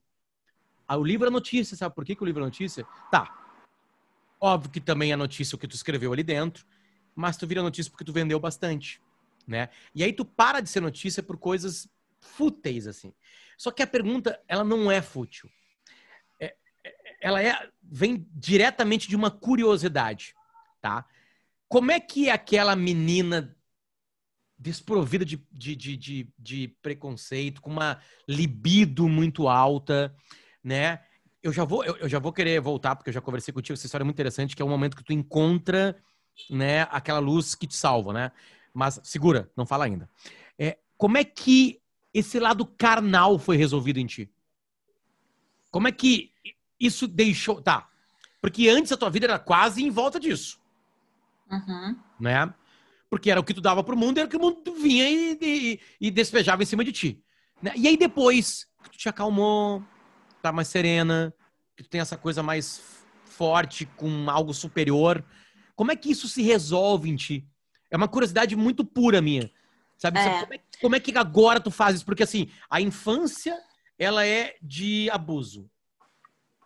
Ah, o livro é notícia, sabe por que, que o livro é notícia? Tá. Óbvio que também é notícia o que tu escreveu ali dentro, mas tu vira notícia porque tu vendeu bastante, né? E aí tu para de ser notícia por coisas fúteis, assim. Só que a pergunta, ela não é fútil. É, é, ela é, vem diretamente de uma curiosidade, tá? Como é que aquela menina desprovida de, de, de, de, de preconceito, com uma libido muito alta, né? Eu já vou, eu, eu, já vou querer voltar, porque eu já conversei contigo, essa história é muito interessante, que é o momento que tu encontra, né, aquela luz que te salva, né? Mas segura, não fala ainda. É, como é que esse lado carnal foi resolvido em ti? Como é que isso deixou. Tá. Porque antes a tua vida era quase em volta disso. Uhum. Né? Porque era o que tu dava pro mundo, era o que o mundo vinha e, e, e despejava em cima de ti. Né? E aí depois, que tu te acalmou, tá mais serena, que tu tem essa coisa mais forte com algo superior. Como é que isso se resolve em ti? É uma curiosidade muito pura minha. Sabe? É. Como, é, como é que agora tu fazes? Porque assim, a infância, ela é de abuso.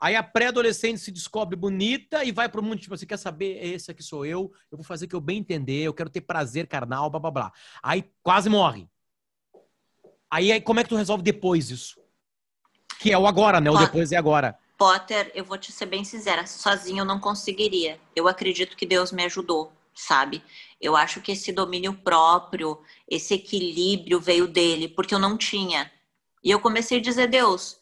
Aí a pré-adolescente se descobre bonita e vai pro mundo, tipo, você assim, quer saber? Esse aqui sou eu, eu vou fazer o que eu bem entender, eu quero ter prazer carnal, blá blá blá. Aí quase morre. Aí, aí como é que tu resolve depois isso? Que é o agora, né? O depois é agora. Potter, eu vou te ser bem sincera, sozinho eu não conseguiria. Eu acredito que Deus me ajudou, sabe? Eu acho que esse domínio próprio, esse equilíbrio veio dele, porque eu não tinha. E eu comecei a dizer, Deus,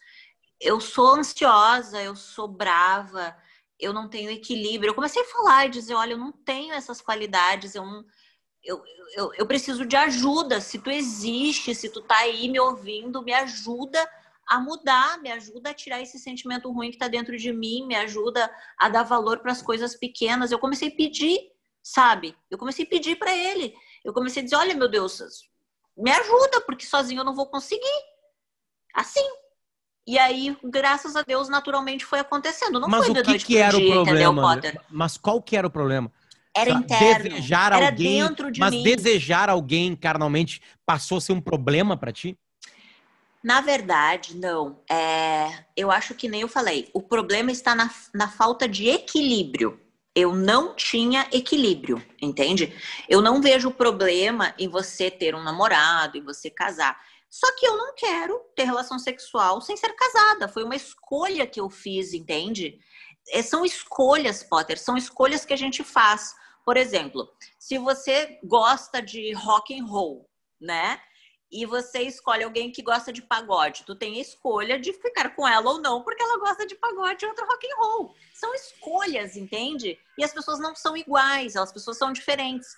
eu sou ansiosa, eu sou brava, eu não tenho equilíbrio. Eu comecei a falar e dizer, olha, eu não tenho essas qualidades, eu não, eu, eu, eu preciso de ajuda. Se tu existe, se tu tá aí me ouvindo, me ajuda a mudar, me ajuda a tirar esse sentimento ruim que tá dentro de mim, me ajuda a dar valor para as coisas pequenas. Eu comecei a pedir, sabe? Eu comecei a pedir para ele. Eu comecei a dizer, olha, meu Deus, me ajuda, porque sozinho eu não vou conseguir. Assim, e aí, graças a Deus, naturalmente foi acontecendo. Não Mas foi o que, que era dia, o problema? Entendeu, Mas qual que era o problema? Era interno. Desejar era alguém, dentro de mas mim. desejar alguém carnalmente passou a ser um problema para ti? Na verdade, não. É, eu acho que nem eu falei. O problema está na, na falta de equilíbrio. Eu não tinha equilíbrio, entende? Eu não vejo problema em você ter um namorado, em você casar. Só que eu não quero ter relação sexual sem ser casada. Foi uma escolha que eu fiz, entende? É, são escolhas, Potter, são escolhas que a gente faz. Por exemplo, se você gosta de rock and roll, né? E você escolhe alguém que gosta de pagode, tu tem a escolha de ficar com ela ou não, porque ela gosta de pagode e outro rock and roll. São escolhas, entende? E as pessoas não são iguais, as pessoas são diferentes.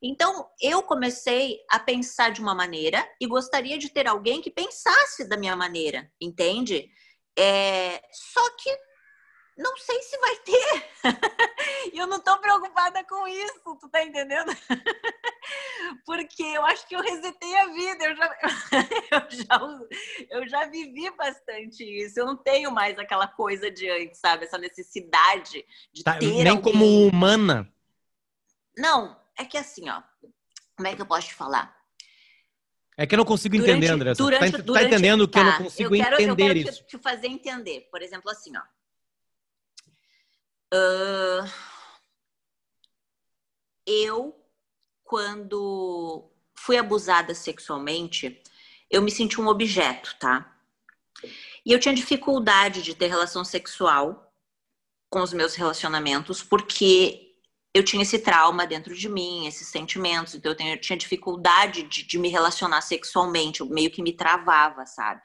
Então, eu comecei a pensar de uma maneira e gostaria de ter alguém que pensasse da minha maneira, entende? É, só que não sei se vai ter. E eu não tô preocupada com isso, tu tá entendendo? Porque eu acho que eu resetei a vida, eu já, eu já, eu já vivi bastante isso. Eu não tenho mais aquela coisa de antes, sabe? Essa necessidade de tá, ter. Nem alguém. como humana. Não, é que assim, ó, como é que eu posso te falar? É que eu não consigo durante, entender, André. Durante, tá, durante, tá entendendo que tá, eu não tá, consigo eu quero, entender eu quero isso. Te, te fazer entender. Por exemplo, assim, ó. Uh, eu, quando fui abusada sexualmente, eu me senti um objeto, tá? E eu tinha dificuldade de ter relação sexual com os meus relacionamentos, porque eu tinha esse trauma dentro de mim, esses sentimentos, então eu, tenho, eu tinha dificuldade de, de, me relacionar sexualmente, eu meio que me travava, sabe?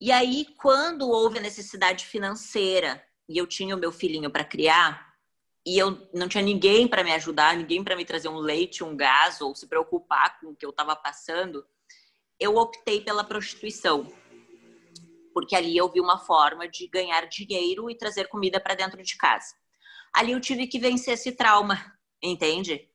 E aí, quando houve a necessidade financeira e eu tinha o meu filhinho para criar, e eu não tinha ninguém para me ajudar, ninguém para me trazer um leite, um gás ou se preocupar com o que eu estava passando, eu optei pela prostituição. Porque ali eu vi uma forma de ganhar dinheiro e trazer comida para dentro de casa. Ali eu tive que vencer esse trauma, entende?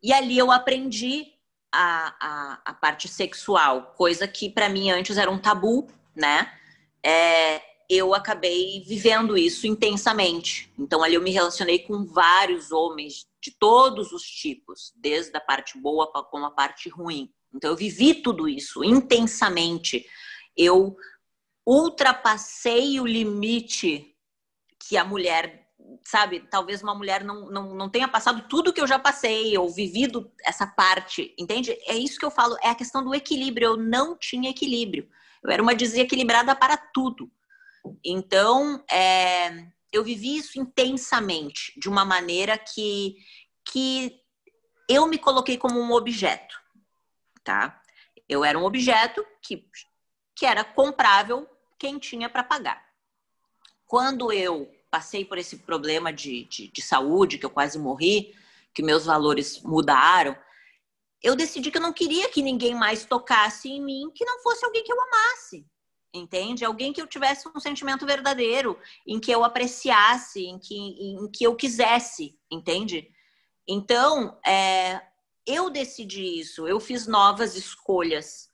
E ali eu aprendi a, a, a parte sexual, coisa que para mim antes era um tabu, né? É, eu acabei vivendo isso intensamente. Então ali eu me relacionei com vários homens de todos os tipos, desde a parte boa como a parte ruim. Então eu vivi tudo isso intensamente. Eu ultrapassei o limite que a mulher, sabe, talvez uma mulher não, não, não tenha passado tudo que eu já passei, ou vivido essa parte, entende? É isso que eu falo, é a questão do equilíbrio. Eu não tinha equilíbrio. Eu era uma desequilibrada para tudo. Então, é, eu vivi isso intensamente, de uma maneira que, que eu me coloquei como um objeto, tá? Eu era um objeto que, que era comprável quem tinha para pagar. Quando eu passei por esse problema de, de, de saúde, que eu quase morri, que meus valores mudaram, eu decidi que eu não queria que ninguém mais tocasse em mim que não fosse alguém que eu amasse entende? Alguém que eu tivesse um sentimento verdadeiro, em que eu apreciasse, em que, em que eu quisesse, entende? Então, é, eu decidi isso, eu fiz novas escolhas,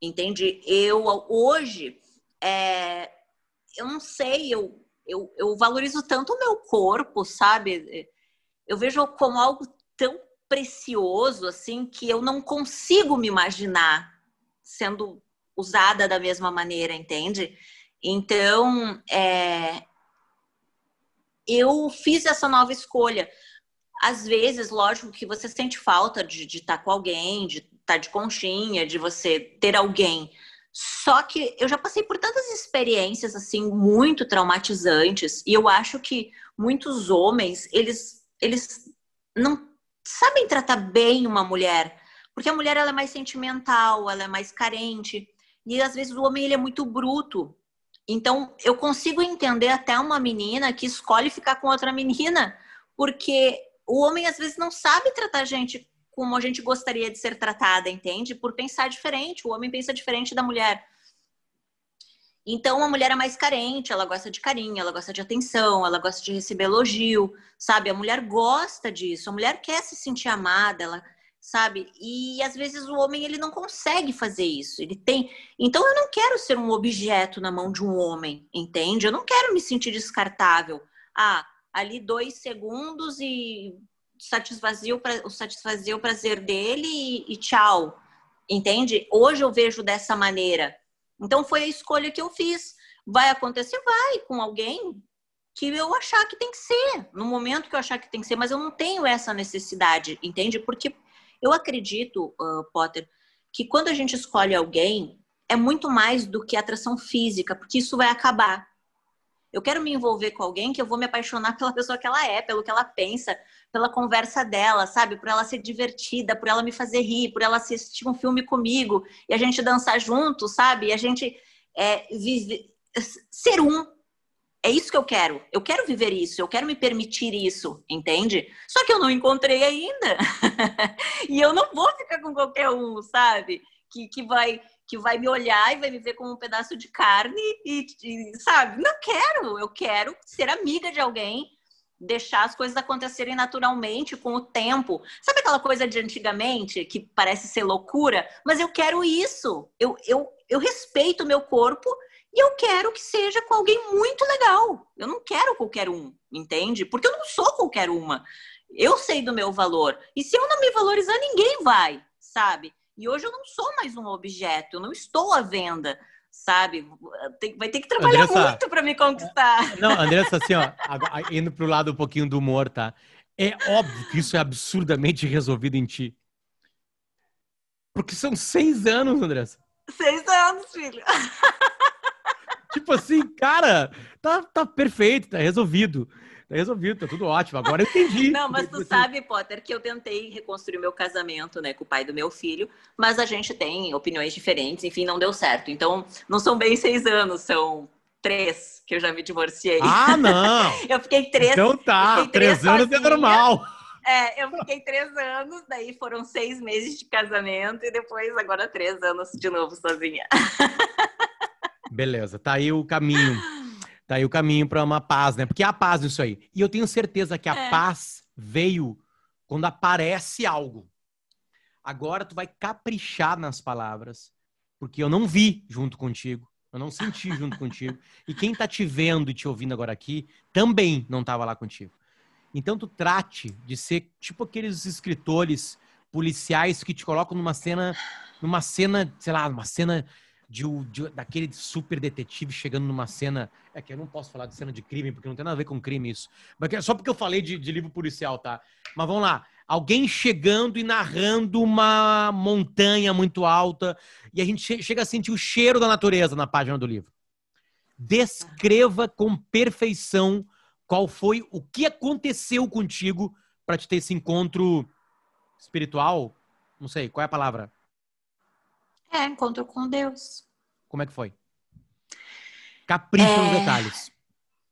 entende? Eu, hoje, é, eu não sei, eu, eu, eu valorizo tanto o meu corpo, sabe? Eu vejo como algo tão precioso, assim, que eu não consigo me imaginar sendo usada da mesma maneira, entende? Então, é, eu fiz essa nova escolha. Às vezes, lógico que você sente falta de, de estar com alguém, de estar de conchinha, de você ter alguém. Só que eu já passei por tantas experiências assim muito traumatizantes e eu acho que muitos homens eles eles não sabem tratar bem uma mulher porque a mulher ela é mais sentimental, ela é mais carente. E às vezes o homem ele é muito bruto. Então eu consigo entender até uma menina que escolhe ficar com outra menina, porque o homem às vezes não sabe tratar a gente como a gente gostaria de ser tratada, entende? Por pensar diferente. O homem pensa diferente da mulher. Então a mulher é mais carente, ela gosta de carinho, ela gosta de atenção, ela gosta de receber elogio, sabe? A mulher gosta disso, a mulher quer se sentir amada, ela sabe? E às vezes o homem ele não consegue fazer isso. Ele tem. Então eu não quero ser um objeto na mão de um homem, entende? Eu não quero me sentir descartável. Ah, ali dois segundos e satisfazia o, satisfazia o prazer dele e, e tchau, entende? Hoje eu vejo dessa maneira. Então foi a escolha que eu fiz. Vai acontecer, vai com alguém que eu achar que tem que ser, no momento que eu achar que tem que ser, mas eu não tenho essa necessidade, entende? Porque eu acredito, uh, Potter, que quando a gente escolhe alguém, é muito mais do que atração física, porque isso vai acabar. Eu quero me envolver com alguém que eu vou me apaixonar pela pessoa que ela é, pelo que ela pensa, pela conversa dela, sabe? Por ela ser divertida, por ela me fazer rir, por ela assistir um filme comigo e a gente dançar junto, sabe? E a gente é, vive, ser um, é isso que eu quero. Eu quero viver isso, eu quero me permitir isso, entende? Só que eu não encontrei ainda. e eu não vou ficar com qualquer um, sabe? Que, que vai que vai me olhar e vai me ver como um pedaço de carne e, e sabe? Não quero. Eu quero ser amiga de alguém, deixar as coisas acontecerem naturalmente com o tempo. Sabe aquela coisa de antigamente que parece ser loucura? Mas eu quero isso. Eu, eu, eu respeito o meu corpo e eu quero que seja com alguém muito legal. Eu não quero qualquer um, entende? Porque eu não sou qualquer uma. Eu sei do meu valor. E se eu não me valorizar, ninguém vai, sabe? E hoje eu não sou mais um objeto, eu não estou à venda, sabe? vai ter que trabalhar Andressa, muito para me conquistar. Não, Andressa, assim, ó, indo pro lado um pouquinho do humor, tá? É óbvio que isso é absurdamente resolvido em ti. Porque são seis anos, Andressa. Seis anos, filho. tipo assim, cara, tá, tá perfeito, tá resolvido. Tá resolvido, tá tudo ótimo. Agora eu entendi. Não, mas tu sabe, Potter, que eu tentei reconstruir meu casamento, né, com o pai do meu filho, mas a gente tem opiniões diferentes, enfim, não deu certo. Então, não são bem seis anos, são três que eu já me divorciei. Ah, não! eu fiquei três. Então tá, três, três anos é normal. É, eu fiquei três anos, daí foram seis meses de casamento e depois agora três anos de novo sozinha. Beleza, tá aí o caminho. Tá aí o caminho para uma paz, né? Porque há paz nisso aí. E eu tenho certeza que a é. paz veio quando aparece algo. Agora tu vai caprichar nas palavras, porque eu não vi junto contigo, eu não senti junto contigo. E quem tá te vendo e te ouvindo agora aqui também não tava lá contigo. Então tu trate de ser tipo aqueles escritores policiais que te colocam numa cena, numa cena, sei lá, numa cena de, de, daquele super detetive chegando numa cena. É que eu não posso falar de cena de crime, porque não tem nada a ver com crime isso. Mas é só porque eu falei de, de livro policial, tá? Mas vamos lá. Alguém chegando e narrando uma montanha muito alta, e a gente chega a sentir o cheiro da natureza na página do livro. Descreva com perfeição qual foi o que aconteceu contigo para te ter esse encontro espiritual? Não sei, qual é a palavra? É, encontro com Deus. Como é que foi? Capricha é... nos detalhes.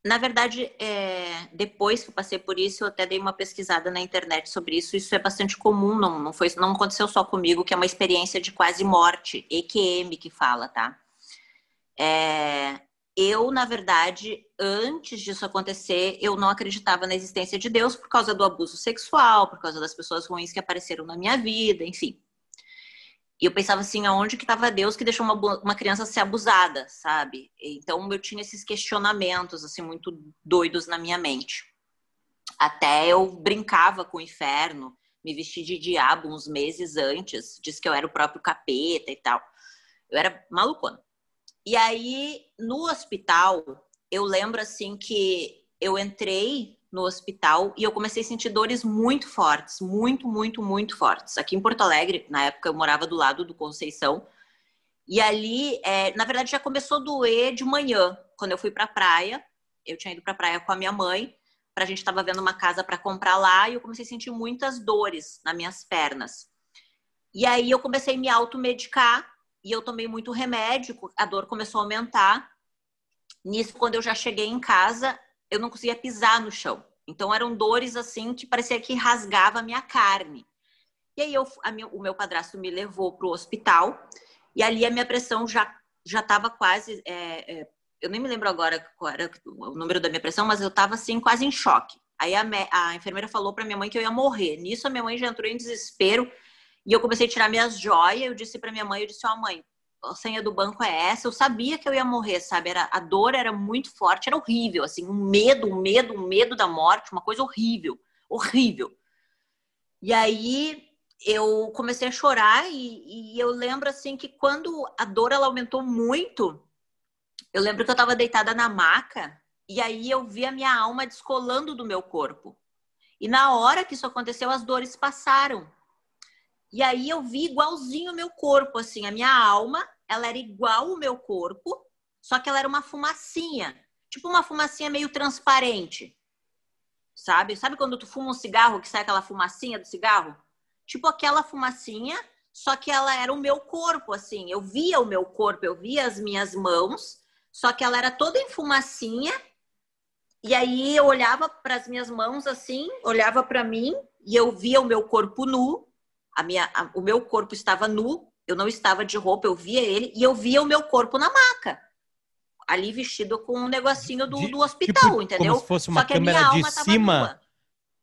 Na verdade, é... depois que eu passei por isso, eu até dei uma pesquisada na internet sobre isso. Isso é bastante comum, não, não, foi, não aconteceu só comigo, que é uma experiência de quase morte, EQM que fala, tá? É... Eu, na verdade, antes disso acontecer, eu não acreditava na existência de Deus por causa do abuso sexual, por causa das pessoas ruins que apareceram na minha vida, enfim. E eu pensava assim, aonde que estava Deus que deixou uma, uma criança ser abusada, sabe? Então eu tinha esses questionamentos assim muito doidos na minha mente. Até eu brincava com o inferno, me vesti de diabo uns meses antes, disse que eu era o próprio capeta e tal. Eu era malucona. E aí no hospital, eu lembro assim que eu entrei no hospital e eu comecei a sentir dores muito fortes, muito, muito, muito fortes. Aqui em Porto Alegre, na época eu morava do lado do Conceição, e ali, é, na verdade, já começou a doer de manhã, quando eu fui para a praia. Eu tinha ido para a praia com a minha mãe, para a gente estava vendo uma casa para comprar lá, e eu comecei a sentir muitas dores nas minhas pernas. E aí eu comecei a me automedicar, e eu tomei muito remédio, a dor começou a aumentar. Nisso, quando eu já cheguei em casa, eu não conseguia pisar no chão. Então eram dores assim que parecia que rasgava a minha carne. E aí eu, minha, o meu padrasto me levou para o hospital e ali a minha pressão já já estava quase, é, é, eu nem me lembro agora qual era o número da minha pressão, mas eu estava assim quase em choque. Aí a, a enfermeira falou para minha mãe que eu ia morrer. Nisso a minha mãe já entrou em desespero e eu comecei a tirar minhas joias. Eu disse para minha mãe, eu disse, ó oh, mãe, a senha do banco é essa. Eu sabia que eu ia morrer, sabe? Era, a dor era muito forte, era horrível, assim, um medo, um medo, um medo da morte, uma coisa horrível, horrível. E aí eu comecei a chorar e, e eu lembro assim que quando a dor ela aumentou muito, eu lembro que eu estava deitada na maca e aí eu vi a minha alma descolando do meu corpo. E na hora que isso aconteceu, as dores passaram. E aí eu vi igualzinho o meu corpo, assim, a minha alma, ela era igual o meu corpo, só que ela era uma fumacinha, tipo uma fumacinha meio transparente. Sabe? Sabe quando tu fuma um cigarro que sai aquela fumacinha do cigarro? Tipo aquela fumacinha, só que ela era o meu corpo, assim. Eu via o meu corpo, eu via as minhas mãos, só que ela era toda em fumacinha. E aí eu olhava para as minhas mãos assim, olhava para mim e eu via o meu corpo nu a minha, a, o meu corpo estava nu, eu não estava de roupa, eu via ele e eu via o meu corpo na maca. Ali vestido com um negocinho do, do hospital, tipo, entendeu? Como se fosse uma câmera de cima.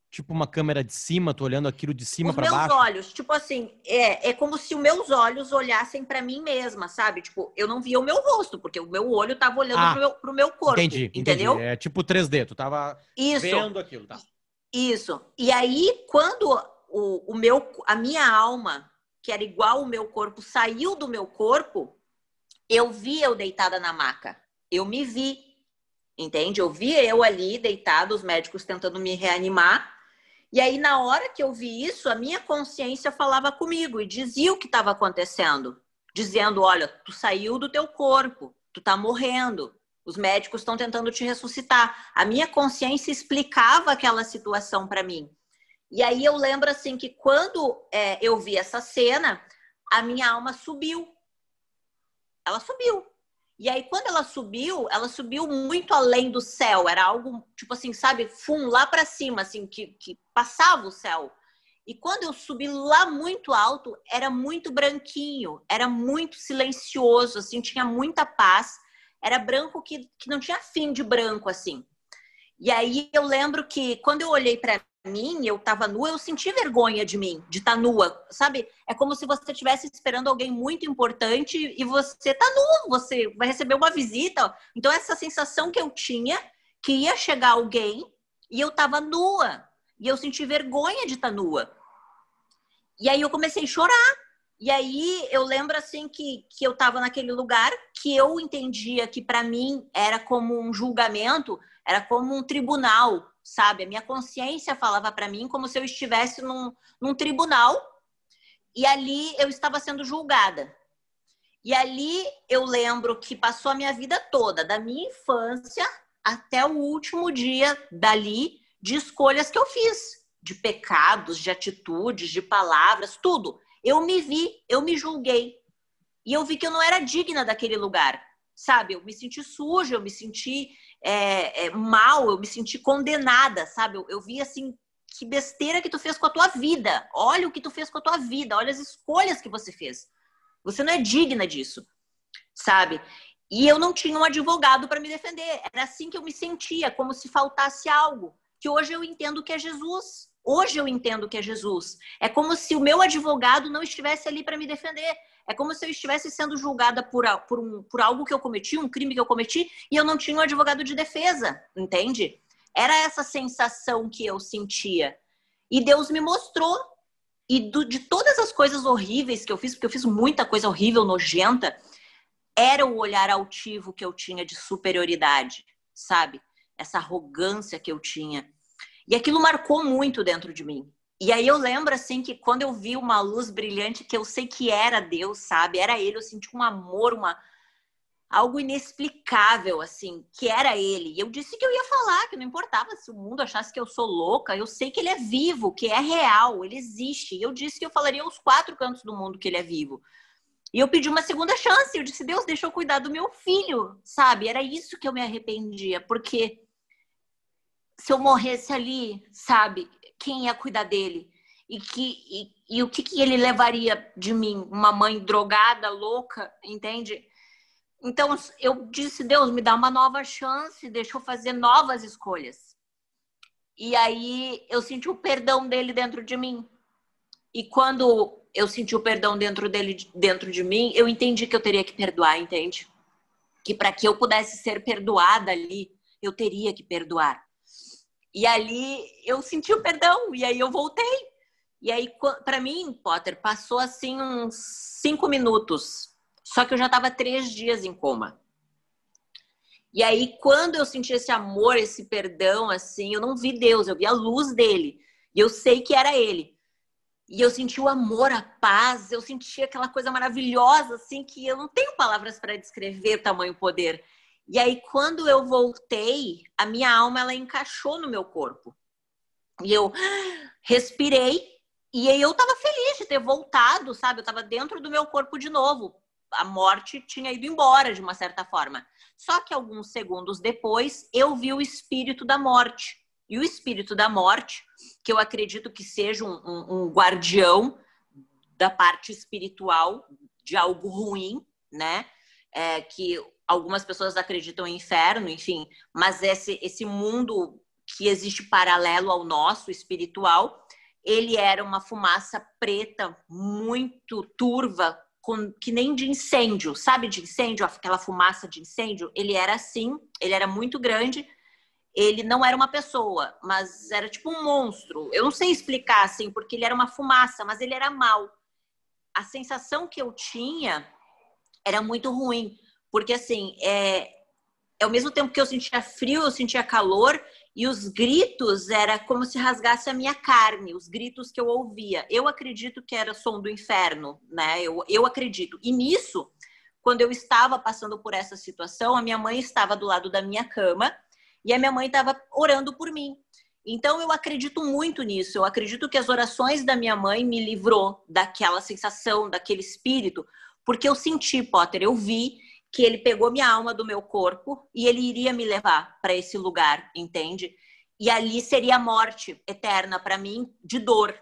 Tipo uma câmera de cima, tô olhando aquilo de cima para baixo. meus olhos, tipo assim, é, é como se os meus olhos olhassem para mim mesma, sabe? Tipo, eu não via o meu rosto, porque o meu olho tava olhando ah, pro, meu, pro meu corpo. Entendi, entendeu? Entendi. É tipo 3D, tu tava Isso. vendo aquilo, tá? Isso. E aí, quando o, o meu, a minha alma, que era igual o meu corpo, saiu do meu corpo, eu vi eu deitada na maca. Eu me vi, entende? Eu vi eu ali deitada, os médicos tentando me reanimar. E aí, na hora que eu vi isso, a minha consciência falava comigo e dizia o que estava acontecendo. Dizendo: olha, tu saiu do teu corpo, tu tá morrendo, os médicos estão tentando te ressuscitar. A minha consciência explicava aquela situação para mim. E aí eu lembro assim que quando é, eu vi essa cena, a minha alma subiu. Ela subiu. E aí, quando ela subiu, ela subiu muito além do céu. Era algo, tipo assim, sabe, fum, lá para cima, assim, que, que passava o céu. E quando eu subi lá muito alto, era muito branquinho, era muito silencioso, assim, tinha muita paz. Era branco que, que não tinha fim de branco, assim. E aí eu lembro que quando eu olhei para mim, eu tava nua, eu senti vergonha de mim, de estar tá nua, sabe? É como se você estivesse esperando alguém muito importante e você tá nu, você vai receber uma visita. Então, essa sensação que eu tinha, que ia chegar alguém e eu tava nua. E eu senti vergonha de estar tá nua. E aí eu comecei a chorar. E aí eu lembro assim que, que eu tava naquele lugar que eu entendia que para mim era como um julgamento, era como um tribunal sabe? A minha consciência falava para mim como se eu estivesse num, num tribunal e ali eu estava sendo julgada. E ali eu lembro que passou a minha vida toda, da minha infância até o último dia dali, de escolhas que eu fiz, de pecados, de atitudes, de palavras, tudo. Eu me vi, eu me julguei. E eu vi que eu não era digna daquele lugar, sabe? Eu me senti suja, eu me senti é, é, mal, eu me senti condenada, sabe? Eu, eu vi assim, que besteira que tu fez com a tua vida. Olha o que tu fez com a tua vida, olha as escolhas que você fez. Você não é digna disso, sabe? E eu não tinha um advogado para me defender. Era assim que eu me sentia, como se faltasse algo. Que hoje eu entendo que é Jesus. Hoje eu entendo que é Jesus. É como se o meu advogado não estivesse ali para me defender. É como se eu estivesse sendo julgada por, por, um, por algo que eu cometi, um crime que eu cometi, e eu não tinha um advogado de defesa, entende? Era essa sensação que eu sentia. E Deus me mostrou. E do, de todas as coisas horríveis que eu fiz, porque eu fiz muita coisa horrível, nojenta, era o olhar altivo que eu tinha de superioridade, sabe? Essa arrogância que eu tinha. E aquilo marcou muito dentro de mim. E aí eu lembro assim que quando eu vi uma luz brilhante que eu sei que era Deus, sabe? Era ele, eu senti um amor, uma algo inexplicável assim, que era ele. E eu disse que eu ia falar, que não importava se o mundo achasse que eu sou louca, eu sei que ele é vivo, que é real, ele existe. E eu disse que eu falaria aos quatro cantos do mundo que ele é vivo. E eu pedi uma segunda chance, eu disse: "Deus, deixa eu cuidar do meu filho", sabe? Era isso que eu me arrependia, porque se eu morresse ali, sabe? Quem ia cuidar dele e que e, e o que, que ele levaria de mim, uma mãe drogada, louca, entende? Então eu disse Deus me dá uma nova chance, deixa eu fazer novas escolhas. E aí eu senti o perdão dele dentro de mim. E quando eu senti o perdão dentro dele, dentro de mim, eu entendi que eu teria que perdoar, entende? Que para que eu pudesse ser perdoada ali, eu teria que perdoar. E ali eu senti o perdão, e aí eu voltei. E aí, para mim, Potter, passou assim uns cinco minutos. Só que eu já estava três dias em coma. E aí, quando eu senti esse amor, esse perdão, assim, eu não vi Deus, eu vi a luz dele. E eu sei que era ele. E eu senti o amor, a paz, eu senti aquela coisa maravilhosa, assim, que eu não tenho palavras para descrever tamanho poder. E aí, quando eu voltei, a minha alma ela encaixou no meu corpo. E eu respirei, e aí eu tava feliz de ter voltado, sabe? Eu tava dentro do meu corpo de novo. A morte tinha ido embora, de uma certa forma. Só que alguns segundos depois, eu vi o espírito da morte. E o espírito da morte, que eu acredito que seja um, um, um guardião da parte espiritual de algo ruim, né? É, que algumas pessoas acreditam em inferno, enfim, mas esse, esse mundo que existe paralelo ao nosso espiritual, ele era uma fumaça preta muito turva, com, que nem de incêndio, sabe de incêndio, aquela fumaça de incêndio? Ele era assim, ele era muito grande. Ele não era uma pessoa, mas era tipo um monstro. Eu não sei explicar assim, porque ele era uma fumaça, mas ele era mal. A sensação que eu tinha era muito ruim porque assim, é, é ao mesmo tempo que eu sentia frio, eu sentia calor e os gritos era como se rasgasse a minha carne, os gritos que eu ouvia. Eu acredito que era som do inferno, né? Eu, eu acredito. E nisso, quando eu estava passando por essa situação, a minha mãe estava do lado da minha cama e a minha mãe estava orando por mim. Então eu acredito muito nisso. Eu acredito que as orações da minha mãe me livrou daquela sensação, daquele espírito, porque eu senti, Potter, eu vi que ele pegou minha alma do meu corpo e ele iria me levar para esse lugar, entende? E ali seria a morte eterna para mim de dor,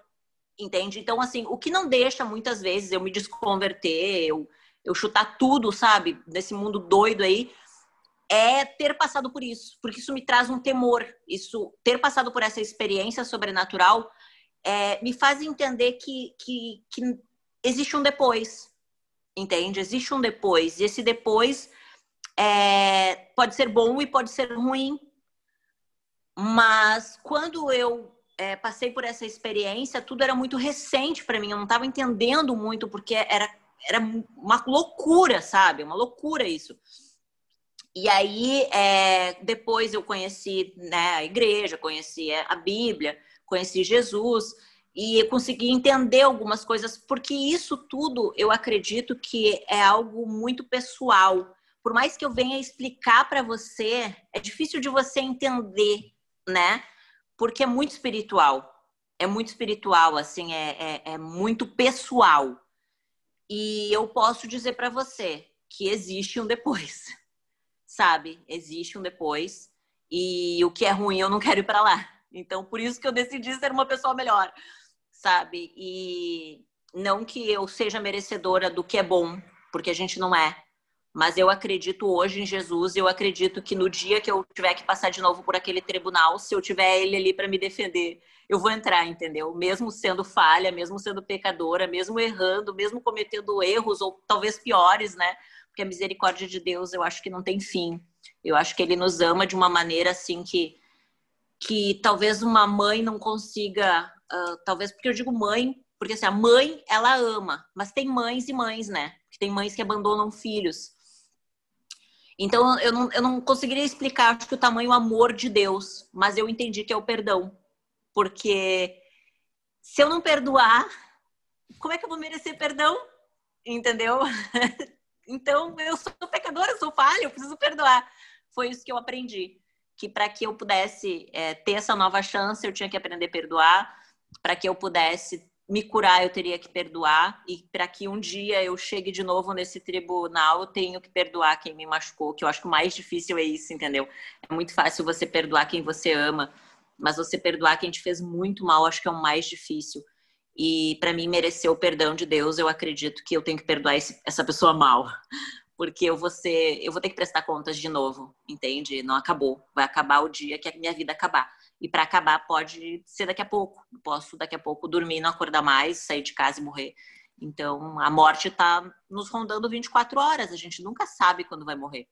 entende? Então, assim, o que não deixa muitas vezes eu me desconverter, eu, eu chutar tudo, sabe, desse mundo doido aí, é ter passado por isso, porque isso me traz um temor. Isso, ter passado por essa experiência sobrenatural, é, me faz entender que, que, que existe um depois, entende? Existe um depois. E esse depois é, pode ser bom e pode ser ruim. Mas quando eu é, passei por essa experiência, tudo era muito recente para mim. Eu não estava entendendo muito, porque era, era uma loucura, sabe? Uma loucura isso. E aí, é, depois eu conheci né, a igreja, conheci a Bíblia, conheci Jesus e consegui entender algumas coisas, porque isso tudo eu acredito que é algo muito pessoal. Por mais que eu venha explicar para você, é difícil de você entender, né? Porque é muito espiritual. É muito espiritual, assim, é, é, é muito pessoal. E eu posso dizer para você que existe um depois sabe? Existe um depois. E o que é ruim eu não quero ir para lá. Então, por isso que eu decidi ser uma pessoa melhor, sabe? E não que eu seja merecedora do que é bom, porque a gente não é. Mas eu acredito hoje em Jesus, eu acredito que no dia que eu tiver que passar de novo por aquele tribunal, se eu tiver ele ali para me defender, eu vou entrar, entendeu? Mesmo sendo falha, mesmo sendo pecadora, mesmo errando, mesmo cometendo erros ou talvez piores, né? porque a misericórdia de Deus eu acho que não tem fim. Eu acho que ele nos ama de uma maneira assim que que talvez uma mãe não consiga, uh, talvez porque eu digo mãe, porque assim, a mãe ela ama, mas tem mães e mães, né? Que tem mães que abandonam filhos. Então eu não, eu não conseguiria explicar acho que o tamanho amor de Deus, mas eu entendi que é o perdão. Porque se eu não perdoar, como é que eu vou merecer perdão? Entendeu? Então, eu sou pecadora, eu sou falha, eu preciso perdoar. Foi isso que eu aprendi. Que para que eu pudesse é, ter essa nova chance, eu tinha que aprender a perdoar. Para que eu pudesse me curar, eu teria que perdoar. E para que um dia eu chegue de novo nesse tribunal, eu tenho que perdoar quem me machucou. Que eu acho que o mais difícil é isso, entendeu? É muito fácil você perdoar quem você ama. Mas você perdoar quem te fez muito mal, acho que é o mais difícil. E para mim merecer o perdão de Deus, eu acredito que eu tenho que perdoar esse, essa pessoa mal, porque eu vou ser, eu vou ter que prestar contas de novo, entende? Não acabou, vai acabar o dia que a minha vida acabar. E para acabar pode ser daqui a pouco. Posso daqui a pouco dormir, não acordar mais, sair de casa e morrer. Então, a morte está nos rondando 24 horas, a gente nunca sabe quando vai morrer.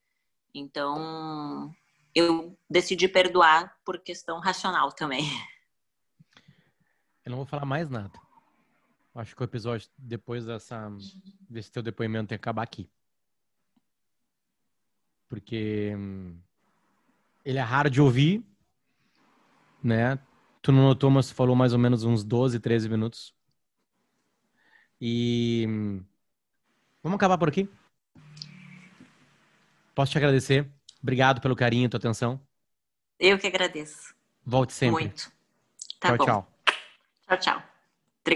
Então, eu decidi perdoar por questão racional também. Eu não vou falar mais nada. Acho que o episódio, depois dessa, desse teu depoimento, tem que acabar aqui. Porque hum, ele é raro de ouvir, né? Tu não notou, mas falou mais ou menos uns 12, 13 minutos. E vamos acabar por aqui? Posso te agradecer. Obrigado pelo carinho e tua atenção. Eu que agradeço. Volte sempre. Muito. Tá tchau, bom. tchau. Tchau, tchau.